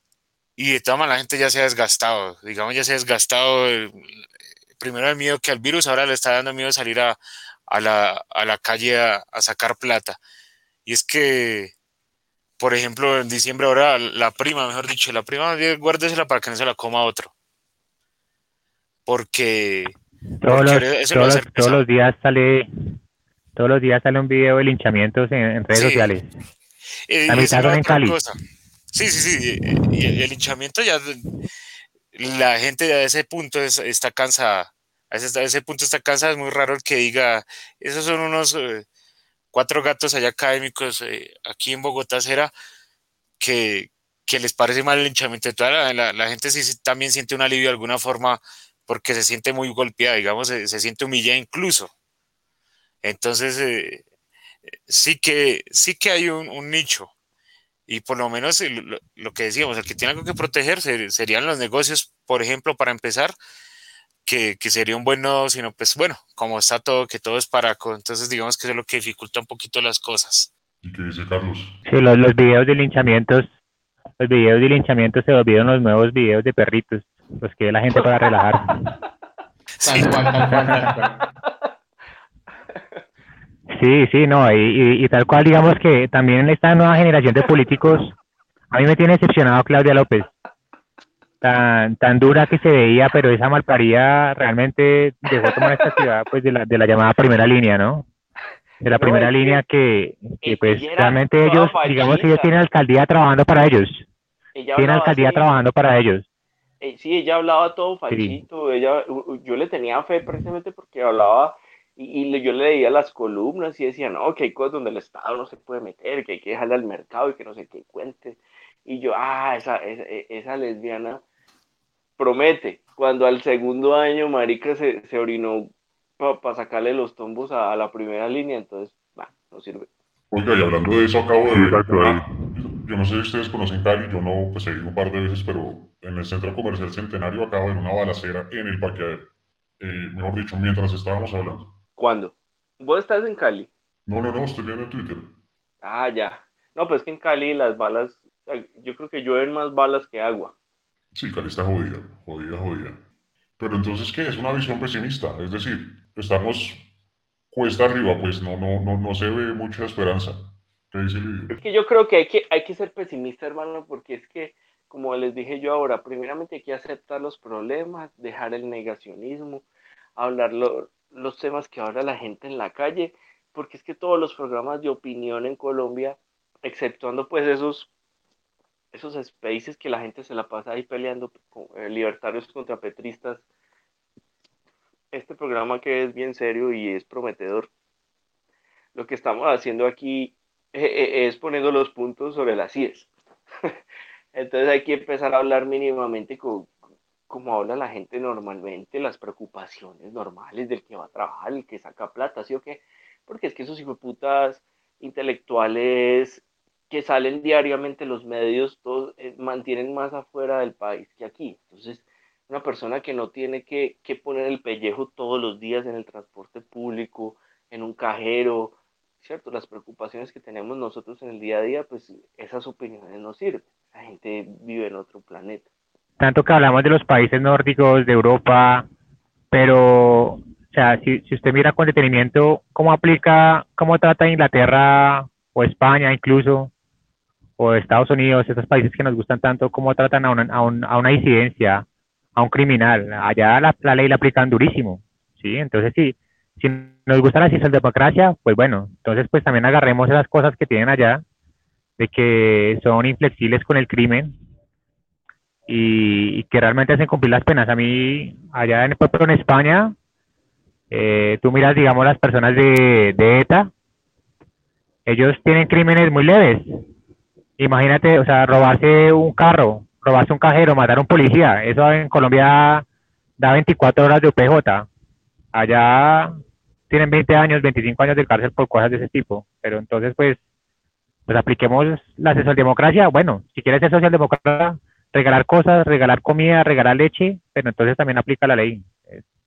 y de todas maneras la gente ya se ha desgastado, digamos, ya se ha desgastado el, primero el miedo que al virus, ahora le está dando miedo salir a, a, la, a la, calle a, a, sacar plata. Y es que, por ejemplo, en diciembre ahora la prima, mejor dicho, la prima, guárdesela para que no se la coma otro. Porque... Todos, porque los, eso todos, los, todos los días sale todos los días sale un video de linchamientos en, en redes Sí. sociales. Eh, La mitad son la en otra Cali. cosa. Sí, sí, sí. Y el, el linchamiento ya, la gente a ese punto es- está cansada. A ese, a ese punto está cansada. Es muy raro el que diga, esos son unos eh, cuatro gatos allá académicos eh, aquí en Bogotá, será que, que les parece mal el linchamiento. La, la- la gente sí, también siente un alivio de alguna forma porque se siente muy golpeada, digamos, se, se siente humillada incluso. Entonces, eh, sí que, sí que hay un, un nicho. Y por lo menos lo, lo que decíamos, el que tiene algo que proteger ser- serían los negocios, por ejemplo, para empezar, que, que sería un buen nodo, sino pues bueno, como está todo, que todo es paraco, entonces digamos que eso es lo que dificulta un poquito las cosas. ¿Y qué dice Carlos? Sí, los, los videos de linchamientos, los videos de linchamientos se volvieron los nuevos videos de perritos, los que la gente para relajar. Sí, sí, no, y, y, y tal cual, digamos que también esta nueva generación de políticos, a mí me tiene decepcionado Claudia López. Tan, tan dura que se veía, pero esa malparida realmente dejó tomar esta ciudad pues de la, de la llamada primera línea, ¿no? De la primera que línea que, que ella pues realmente ellos, digamos, ellos fallida. tienen alcaldía trabajando para ellos, tienen alcaldía así, trabajando para ellos. eh, sí, ella hablaba todo fachito, ella, yo le tenía fe precisamente porque hablaba y, y yo le leía las columnas y decía, no, que hay cosas donde el Estado no se puede meter, que hay que dejarle al mercado y que no sé qué cuente. Y yo, ah, esa, esa, e- esa lesbiana promete. Cuando al segundo año, marica, se, se orinó para sacarle los tombos a, a la primera línea, entonces, va, no sirve. Oiga, y hablando de eso, acabo de ver una- Yo no sé si ustedes conocen Cali, yo no, pues he ido un par de veces, pero en el centro comercial Centenario acabo de ver una balacera en el parqueadero. Eh, mejor dicho, mientras estábamos hablando. ¿Cuándo? ¿Vos estás en Cali? No, no, no, estoy viendo en Twitter. Ah, ya. No, pues que en Cali las balas, yo creo que llueven más balas que agua. Sí, Cali está jodida, jodida, jodida. Pero entonces, ¿qué? Es una visión pesimista. Es decir, estamos cuesta arriba, pues no, no, no, no se ve mucha esperanza. ¿Qué dice Lidia? Es que yo creo que hay que, hay que ser pesimista, hermano, porque es que, como les dije yo ahora, primeramente hay que aceptar los problemas, dejar el negacionismo, hablar lo- los temas que habla la gente en la calle, porque es que todos los programas de opinión en Colombia, exceptuando pues esos, esos spaces que la gente se la pasa ahí peleando, con, eh, libertarios contra petristas, este programa que es bien serio y es prometedor, lo que estamos haciendo aquí eh, eh, es poniendo los puntos sobre las IES. Entonces hay que empezar a hablar mínimamente co- como habla la gente normalmente, las preocupaciones normales del que va a trabajar, el que saca plata, ¿sí o qué? Porque es que esos putas intelectuales que salen diariamente en los medios, todos eh, mantienen más afuera del país que aquí. Entonces, una persona que no tiene que, que poner el pellejo todos los días en el transporte público, en un cajero, ¿cierto? Las preocupaciones que tenemos nosotros en el día a día, pues esas opiniones no sirven. La gente vive en otro planeta. tanto que hablamos de los países nórdicos, de Europa, pero, o sea, si, si usted mira con detenimiento cómo aplica, cómo trata Inglaterra o España incluso, o Estados Unidos, esos países que nos gustan tanto, cómo tratan a una, a un- a una disidencia, a un criminal. Allá la, ley la aplican durísimo, ¿sí? Entonces, sí, si nos gusta la socialdemocracia, pues bueno, entonces pues también agarremos esas cosas que tienen allá de que son inflexibles con el crimen y, que realmente hacen cumplir las penas. A mí, allá en, en España, eh, tú miras, digamos, las personas de ETA, ellos tienen crímenes muy leves. Imagínate, o sea, robarse un carro, robarse un cajero, matar a un policía, eso en Colombia da 24 horas de UPJ. Allá tienen 20 años, 25 años de cárcel por cosas de ese tipo. Pero entonces, pues, pues apliquemos la socialdemocracia. Bueno, si quieres ser socialdemócrata, regalar cosas, regalar comida, regalar leche, pero entonces también aplica la ley.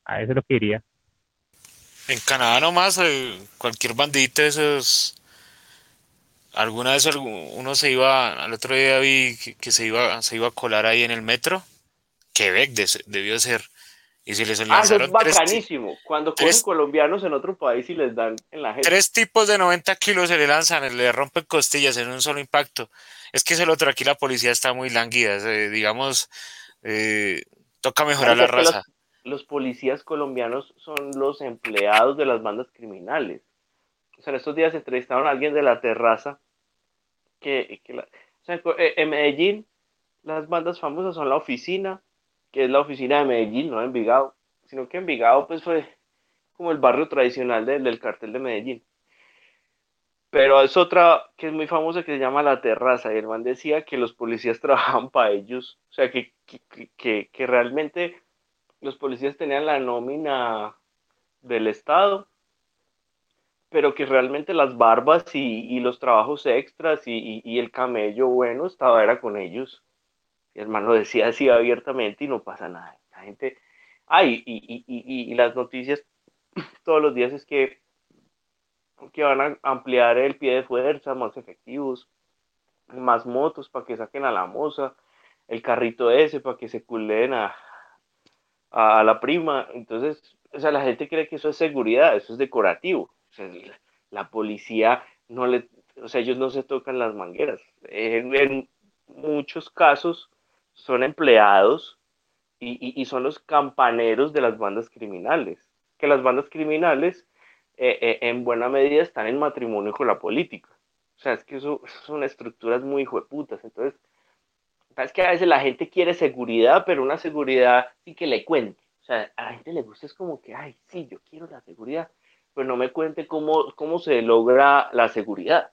A eso es lo que diría. En Canadá nomás, eh, cualquier bandita esos... Alguna vez uno se iba, al otro día vi que, que se iba, se iba a colar ahí en el metro. Quebec de- debió ser. Y se les Ah, eso es tres, bacanísimo. Cuando cogen tres- colombianos en otro país y les dan en la gente. tres tipos de 90 kilos se le lanzan, le rompen costillas en un solo impacto. Es que es el otro, aquí la policía está muy lánguida, eh, digamos, eh, toca mejorar la raza. Los, los policías colombianos son los empleados de las bandas criminales. O sea, en estos días entrevistaron a alguien de la terraza que, que la- o sea, eh, en Medellín las bandas famosas son la oficina, que es la oficina de Medellín, no de Envigado, sino que Envigado pues fue como el barrio tradicional del, del cartel de Medellín. Pero es otra que es muy famosa que se llama La Terraza. Y el man decía que los policías trabajaban para ellos. O sea, que, que, que, que realmente los policías tenían la nómina del Estado, pero que realmente las barbas y, los trabajos extras y, el camello bueno estaba era con ellos. Man lo decía así abiertamente y no pasa nada. La gente... Ay, y, las noticias todos los días es que que van a ampliar el pie de fuerza, más efectivos, más motos para que saquen a la moza, el carrito ese para que se culen a la prima. Entonces, o sea, la gente cree que eso es seguridad, eso es decorativo. Sea, la, policía no le, o sea, ellos no se tocan las mangueras. En, muchos casos son empleados y, y, son los campaneros de las bandas criminales. Que las bandas criminales eh, eh, en buena medida están en matrimonio con la política. O sea, es que eso, eso son estructuras muy hijueputas. Entonces, es que a veces la gente quiere seguridad, pero una seguridad sí que le cuente. O sea, a la gente le gusta es como que, ay, sí, yo quiero la seguridad, pero no me cuente cómo, cómo se logra la seguridad.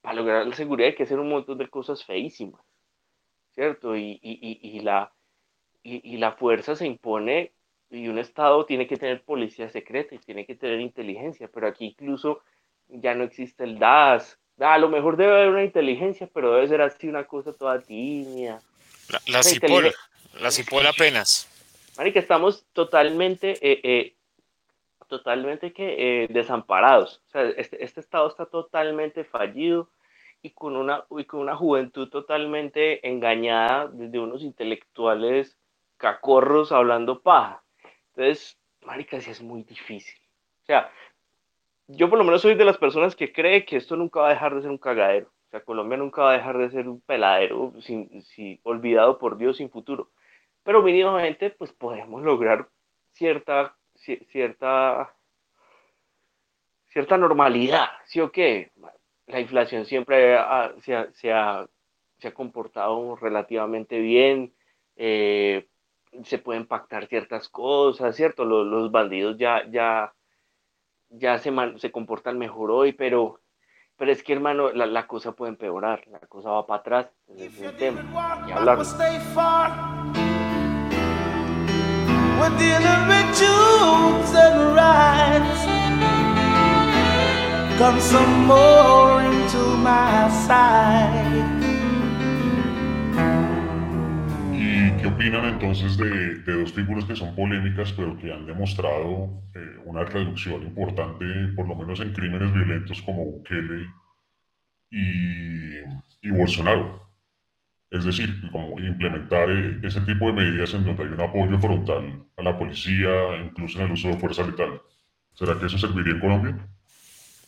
Para lograr la seguridad hay que hacer un montón de cosas feísimas, ¿cierto? Y, y, y, y la, y, la fuerza se impone y un Estado tiene que tener policía secreta y tiene que tener inteligencia, pero aquí incluso ya no existe el DAS. A lo mejor debe haber una inteligencia, pero debe ser así una cosa toda tímida. La, la cipola, la cipola apenas. Marica, estamos totalmente, eh, eh, totalmente que eh, desamparados. O sea, este, este Estado está totalmente fallido y con una, y con una juventud totalmente engañada desde unos intelectuales cacorros hablando paja. Entonces, marica, sí es muy difícil. O sea, yo por lo menos soy de las personas que cree que esto nunca va a dejar de ser un cagadero. O sea, Colombia nunca va a dejar de ser un peladero sin, sin- olvidado por Dios sin futuro. Pero mínimamente, pues podemos lograr cierta, ci- cierta, cierta normalidad, ¿sí o qué? La inflación siempre se, ha, se ha- se ha comportado relativamente bien, eh, se pueden pactar ciertas cosas, ¿cierto? Los, los bandidos ya, ya, ya se, man- se comportan mejor hoy, pero, pero es que, hermano, la, la cosa puede empeorar, la cosa va para atrás, es el tema, hay que with. ¿Y qué opinan entonces de, de dos figuras que son polémicas, pero que han demostrado eh, una reducción importante, por lo menos en crímenes violentos como Bukele y, y Bolsonaro? Es decir, como implementar eh, ese tipo de medidas en donde hay un apoyo frontal a la policía, incluso en el uso de fuerza letal. ¿Será que eso serviría en Colombia?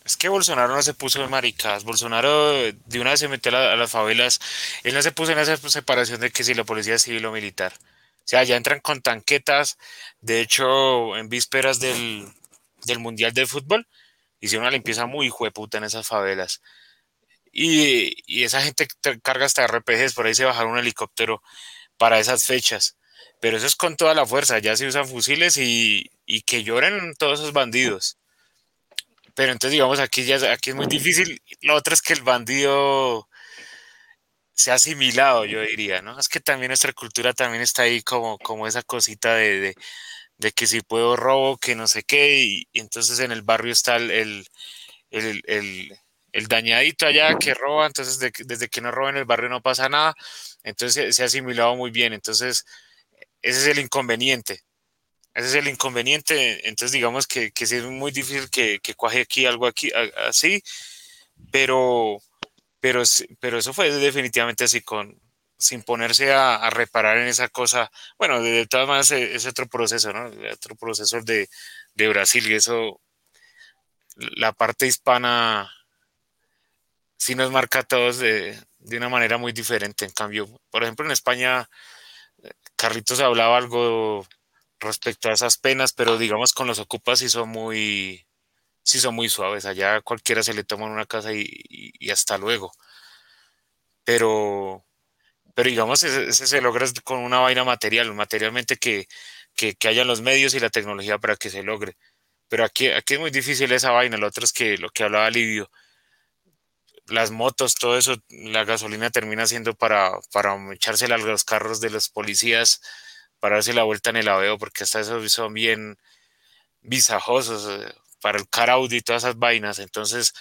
Es que Bolsonaro no se puso de maricas. Bolsonaro eh, de una vez se metió a, la- a las favelas. Él no se puso en esa separación de que si la policía civil o militar. O sea, ya entran con tanquetas. De hecho, en vísperas del, del Mundial de Fútbol, hicieron una limpieza muy jueputa en esas favelas. Y, esa gente te carga hasta RPGs, por ahí se bajaron un helicóptero para esas fechas. Pero eso es con toda la fuerza, ya se usan fusiles y, y que lloren todos esos bandidos. Pero entonces, digamos, aquí ya aquí es muy difícil. Lo otro es que el bandido se ha asimilado, yo diría, ¿no? Es que también nuestra cultura también está ahí como, como esa cosita de, de, que si puedo robo, que no sé qué, y, y entonces en el barrio está el, el, el, el, dañadito allá que roba, entonces de, desde que no roba en el barrio no pasa nada, entonces se, ha asimilado muy bien, entonces ese es el inconveniente. Ese es el inconveniente, entonces digamos que, que sí es muy difícil que, que cuaje aquí algo aquí así, pero, pero, pero eso fue definitivamente así, con, sin ponerse a, a reparar en esa cosa. Bueno, de, de todas maneras eh, es otro proceso, ¿no? Otro proceso de, de Brasil y eso, la parte hispana sí nos marca a todos de, de una manera muy diferente. En cambio, por ejemplo, en España, Carlitos hablaba algo respecto a esas penas, pero digamos con los ocupas sí son muy, sí son muy suaves. Allá cualquiera se le toma en una casa y, hasta luego. Pero, pero digamos, ese, se logra con una vaina material, materialmente que, que, que haya los medios y la tecnología para que se logre. Pero aquí, aquí es muy difícil esa vaina. Lo otro es que lo que hablaba Livio, las motos, todo eso, la gasolina termina siendo para, para echársela a los carros de los policías, para darse la vuelta en el aveo, porque hasta esos son bien visajosos eh, para el car Audi y todas esas vainas. Entonces,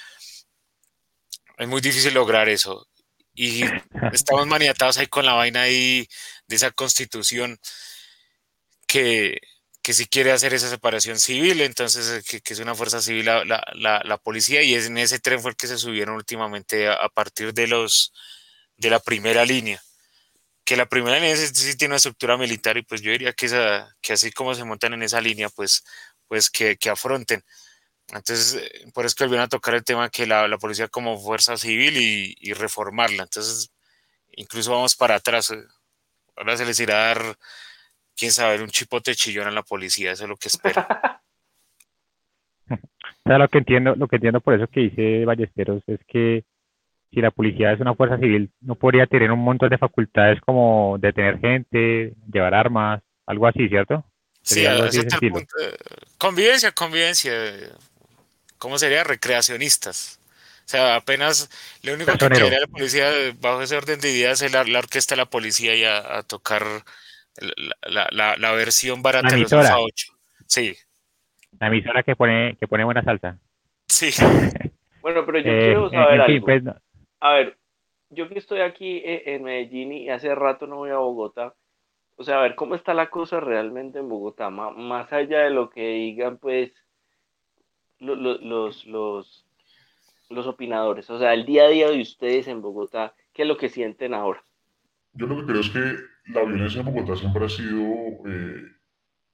es muy difícil lograr eso. Y estamos maniatados ahí con la vaina ahí de esa constitución que, que si quiere hacer esa separación civil, entonces eh, que, que es una fuerza civil la, la, la, la policía y es en ese tren fue el que se subieron últimamente a, a partir de los de la primera línea. Que la primera línea sí, sí tiene una estructura militar y pues yo diría que, esa, que así como se montan en esa línea pues pues que, que afronten. Entonces eh, por eso que volvieron a tocar el tema que la, policía como fuerza civil y, y reformarla. Entonces incluso vamos para atrás eh, ahora se les irá a dar quién sabe, un chipote chillón a la policía, eso es lo que espero. O sea, lo que entiendo, lo que entiendo por eso que dice Ballesteros es que si la policía es una fuerza civil, no podría tener un montón de facultades como detener gente, llevar armas, algo así, ¿cierto? Sí, Sería algo así punto. eh, Convivencia, convivencia. ¿Cómo sería? Recreacionistas. O sea, apenas lo único que Personero. quería la policía bajo ese orden de ideas es la, la orquesta de la policía y a, a tocar la, la, la, la versión barata La de los emisora. Alfa 8. Sí, La emisora que pone, que pone buena salsa. sí. Bueno, pero yo Eh, quiero saber en fin, algo. pues, no- A ver, yo que estoy aquí eh, en Medellín y hace rato no voy a Bogotá, o sea, a ver, ¿cómo está la cosa realmente en Bogotá? Ma- más allá de lo que digan, pues, lo- lo- los, los, los opinadores, o sea, el día a día de ustedes en Bogotá, ¿qué es lo que sienten ahora? Yo lo que creo es que la violencia en Bogotá siempre ha sido, eh,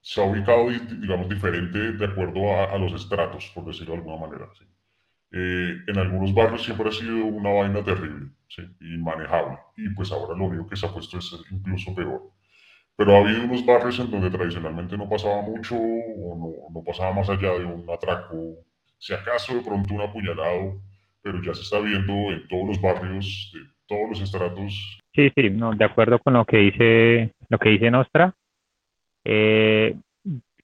se ha ubicado, di- digamos, diferente de acuerdo a, los estratos, por decirlo de alguna manera. Eh, en algunos barrios siempre ha sido una vaina terrible, ¿sí? inmanejable, y pues ahora lo único que se ha puesto es incluso peor. Pero ha habido unos barrios en donde tradicionalmente no pasaba mucho o no, no pasaba más allá de un atraco, si acaso de pronto un apuñalado, pero ya se está viendo en todos los barrios, de todos los estratos, Sí, sí, no, de acuerdo con lo que dice, lo que dice Nostra. Eh,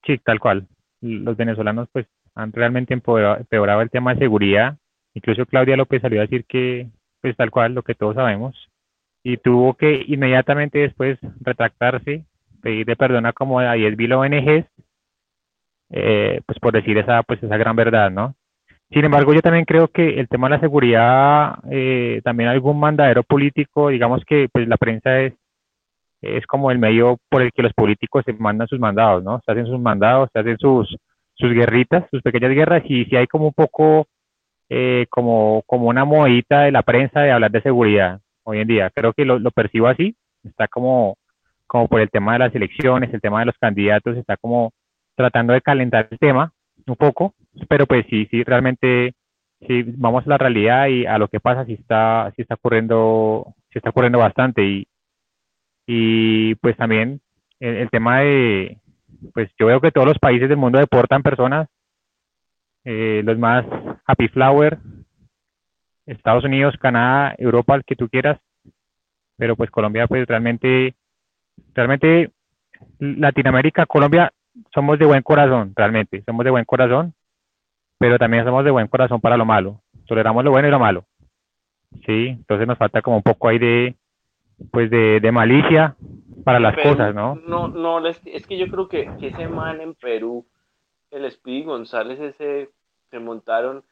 sí, tal cual. Los venezolanos pues han realmente empeorado el tema de seguridad. Incluso Claudia López salió a decir que pues tal cual, lo que todos sabemos. Y tuvo que inmediatamente después retractarse, pedirle perdón a como a 10.000 ONGs, eh, pues por decir esa, pues esa gran verdad, ¿no? Sin embargo, yo también creo que el tema de la seguridad, eh, también algún mandadero político, digamos que pues la prensa es, es como el medio por el que los políticos se mandan sus mandados, ¿no? Se hacen sus mandados, se hacen sus, sus guerritas, sus pequeñas guerras, y si hay como un poco, eh, como, como una modita de la prensa de hablar de seguridad hoy en día. Creo que lo, lo percibo así, está como, como por el tema de las elecciones, el tema de los candidatos, está como tratando de calentar el tema un poco, pero pues sí, sí, realmente, si vamos a la realidad y a lo que pasa, sí está, sí está ocurriendo, sí está ocurriendo bastante y, y pues también el, el tema de, pues yo veo que todos los países del mundo deportan personas, eh, los más happy flower, Estados Unidos, Canadá, Europa, el que tú quieras, pero pues Colombia pues realmente, realmente Latinoamérica, Colombia, somos de buen corazón, realmente, somos de buen corazón, pero también somos de buen corazón para lo malo, toleramos lo bueno y lo malo, sí, entonces nos falta como un poco ahí de, pues de, de malicia para las Pero cosas, ¿no? No, no, es que yo creo que, que ese man en Perú, el Speedy González, ese se montaron,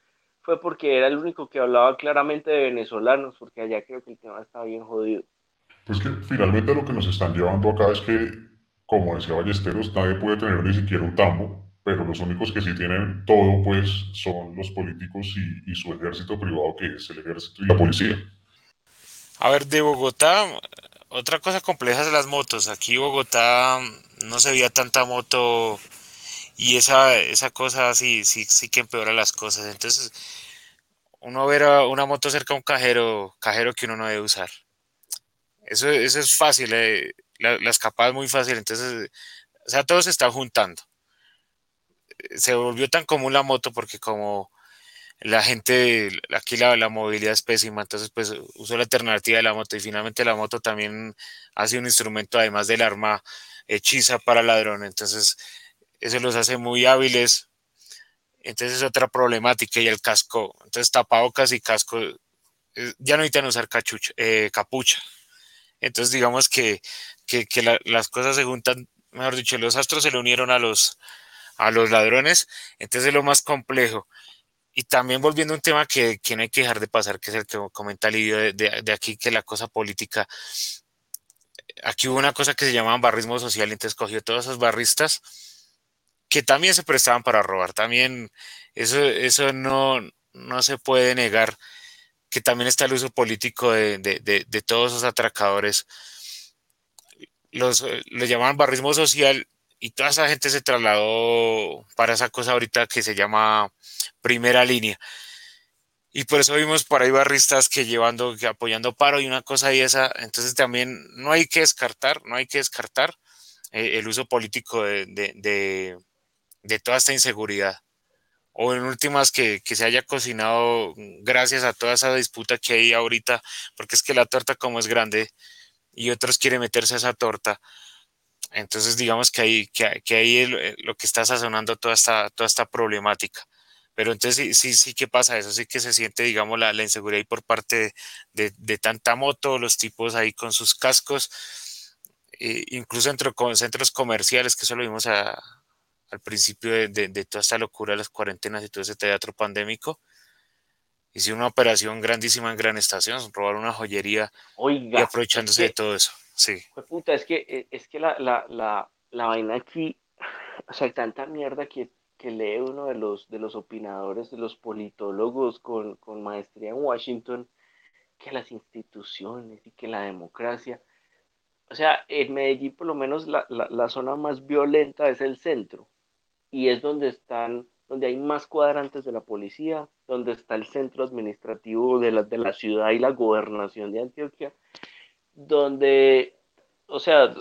fue porque era el único que hablaba claramente de venezolanos, porque allá creo que el tema estaba bien jodido. Pues que finalmente lo que nos están llevando acá es que, como decía Ballesteros, nadie puede tener ni siquiera un tambo, pero los únicos que sí tienen todo, pues, son los políticos y, y su ejército privado, que es el ejército y la policía. A ver, de Bogotá, otra cosa compleja es las motos. Aquí Bogotá no se veía tanta moto y esa, esa cosa sí, sí, sí que empeora las cosas. Entonces, uno ver a una moto cerca a un cajero, cajero que uno no debe usar. Eso, eso es fácil, eh, La, la escapada es muy fácil. Entonces, o sea, todo se está juntando. Se volvió tan común la moto porque como la gente, aquí la, la movilidad es pésima, entonces pues usó la alternativa de la moto y finalmente la moto también hace un instrumento además del arma hechiza para ladrón, entonces eso los hace muy hábiles, entonces es otra problemática y el casco, entonces tapabocas y casco eh, ya no necesitan usar cachucha, eh, capucha, entonces digamos que, que, que la, las cosas se juntan, mejor dicho, los astros se le unieron a los, a los ladrones, entonces es lo más complejo. Y también volviendo a un tema que, que, no hay que dejar de pasar, que es el que comenta Livio de, de, de, aquí, que la cosa política. Aquí hubo una cosa que se llamaba barrismo social, y entonces cogió todos esos barristas que también se prestaban para robar. También eso, eso no, no se puede negar, que también está el uso político de, de, de todos esos atracadores. Los, los llamaban barrismo social y toda esa gente se trasladó para esa cosa ahorita que se llama primera línea. Y por eso vimos por ahí barristas que llevando, que apoyando paro y una cosa y esa. Entonces también no hay que descartar, no hay que descartar eh, el uso político de, de, de, de, toda esta inseguridad. O en últimas que, que, se haya cocinado gracias a toda esa disputa que hay ahorita, porque es que la torta como es grande y otros quieren meterse a esa torta, entonces, digamos que ahí, que, que ahí el, lo que está sazonando toda esta, toda esta problemática. Pero entonces sí, sí, sí que pasa eso, sí que se siente, digamos, la, la inseguridad por parte de, de, tanta moto, los tipos ahí con sus cascos, eh, incluso entre centros comerciales, que eso lo vimos al principio de, de, toda esta locura de las cuarentenas y todo ese teatro pandémico. Hicieron una operación grandísima en Gran Estación, robar una joyería Oiga, y aprovechándose es que, de todo eso. Sí. Puta, es que, es que la, la, la, la vaina aquí, o sea, tanta mierda que, que lee uno de los, de los opinadores, de los politólogos con, con maestría en Washington, que las instituciones y que la democracia. O sea, en Medellín por lo menos la, la, la zona más violenta es el centro y es donde están, donde hay más cuadrantes de la policía, donde está el centro administrativo de la, de la ciudad y la gobernación de Antioquia, donde, o sea,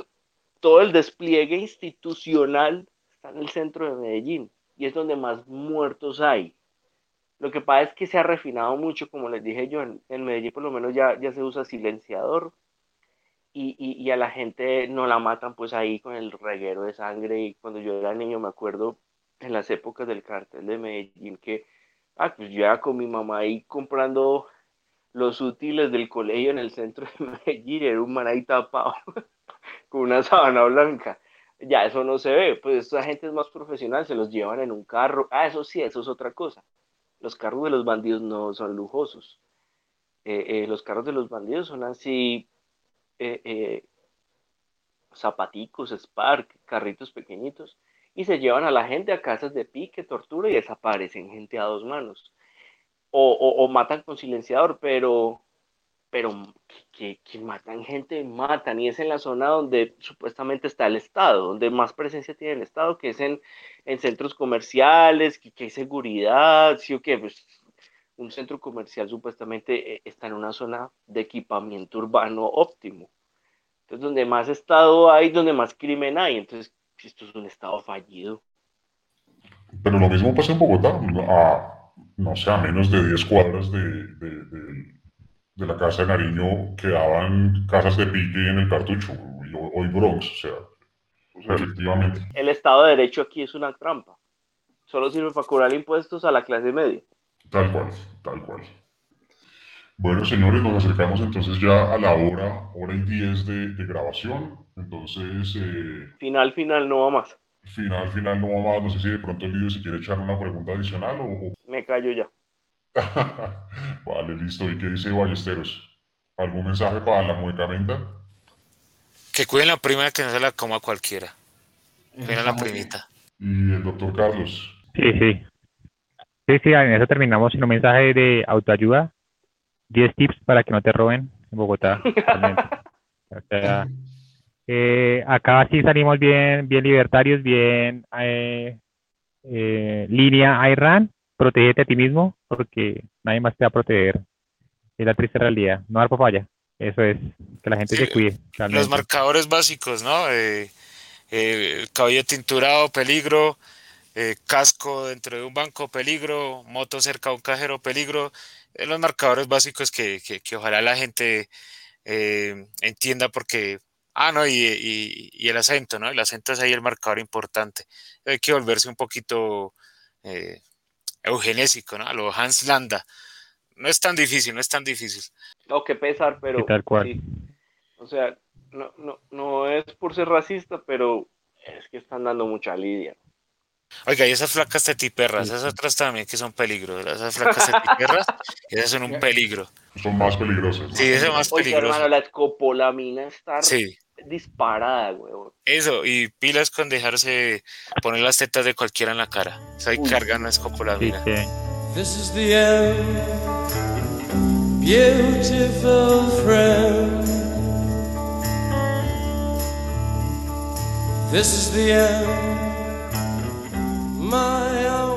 todo el despliegue institucional está en el centro de Medellín y es donde más muertos hay. Lo que pasa es que se ha refinado mucho, como les dije yo, en, Medellín por lo menos ya, ya se usa silenciador y, y, y, a la gente no la matan pues ahí con el reguero de sangre y cuando yo era niño me acuerdo en las épocas del cartel de Medellín que, ah, pues yo era con mi mamá ahí comprando los útiles del colegio en el centro de Medellín, era un man ahí tapado con una sábana blanca. Ya eso no se ve, pues esa gente es más profesional, se los llevan en un carro. Ah, eso sí, eso es otra cosa. Los carros de los bandidos no son lujosos. Eh, eh, los carros de los bandidos son así, eh, zapaticos, Spark, carritos pequeñitos, y se llevan a la gente a casas de pique, tortura y desaparecen gente a dos manos. O, matan con silenciador, pero, pero que, que, matan gente, matan, y es en la zona donde supuestamente está el Estado, donde más presencia tiene el Estado, que es en, en centros comerciales, que, que, hay seguridad, sí o qué, pues un centro comercial supuestamente eh, está en una zona de equipamiento urbano óptimo. Entonces, donde más Estado hay, donde más crimen hay, entonces esto es un Estado fallido. Pero lo mismo pasa en Bogotá. A no sé, a menos de 10 cuadras de, de- de- de la casa de Nariño quedaban casas de pique en el cartucho, y hoy, hoy Bronx, o sea, o sea, efectivamente. El Estado de Derecho aquí es una trampa. Solo sirve para cobrar impuestos a la clase media. Tal cual, tal cual. Bueno, señores, nos acercamos entonces ya a la hora, hora y diez de, de grabación. Entonces, eh, Final, final, no va más. final, final, no va más. No sé si de pronto el líder si quiere echar una pregunta adicional o... o- Me callo ya. vale, listo. ¿Y qué dice Ballesteros? ¿Algún mensaje para la muecamenta? Que cuiden la prima que no se la coma cualquiera. Cuiden la primita. Y el doctor Carlos. Sí, sí. Sí, sí, en eso terminamos en un mensaje de autoayuda. 10 tips para que no te roben en Bogotá. realmente. O sea, eh, acá sí salimos bien, bien libertarios, bien eh, eh, línea Iran. Protégete a ti mismo porque nadie más te va a proteger. Es la triste realidad. No dar papaya. Eso es, que la gente Sí, se cuide. Los marcadores básicos, ¿no? Eh, eh, el cabello tinturado, peligro. eh, casco dentro de un banco, peligro. Moto cerca de un cajero, peligro. Los marcadores básicos que, que- que ojalá la gente eh, entienda porque... Ah, no, y, y- y el acento, ¿no? El acento es ahí el marcador importante. Hay que volverse un poquito eh, eugenésico, ¿no? A lo Hans Landa. No es tan difícil, no es tan difícil. No, que pesar, pero. Sí, tal cual. sí. O sea, no, no, no es por ser racista, pero es que están dando mucha lidia. Oiga, y esas flacas tetiperras, esas otras también que son peligro. Esas flacas tetiperras, esas son un peligro. Son más peligrosas. Sí, ese es más Oye, peligroso. hermano, la escopolamina está Sí, disparada, huevón. eso, y pilas con dejarse poner las tetas de cualquiera en la cara. Eso ahí Uy. cargan una Sí, escopolamina. sí. This is the end, beautiful friend. This is the end, my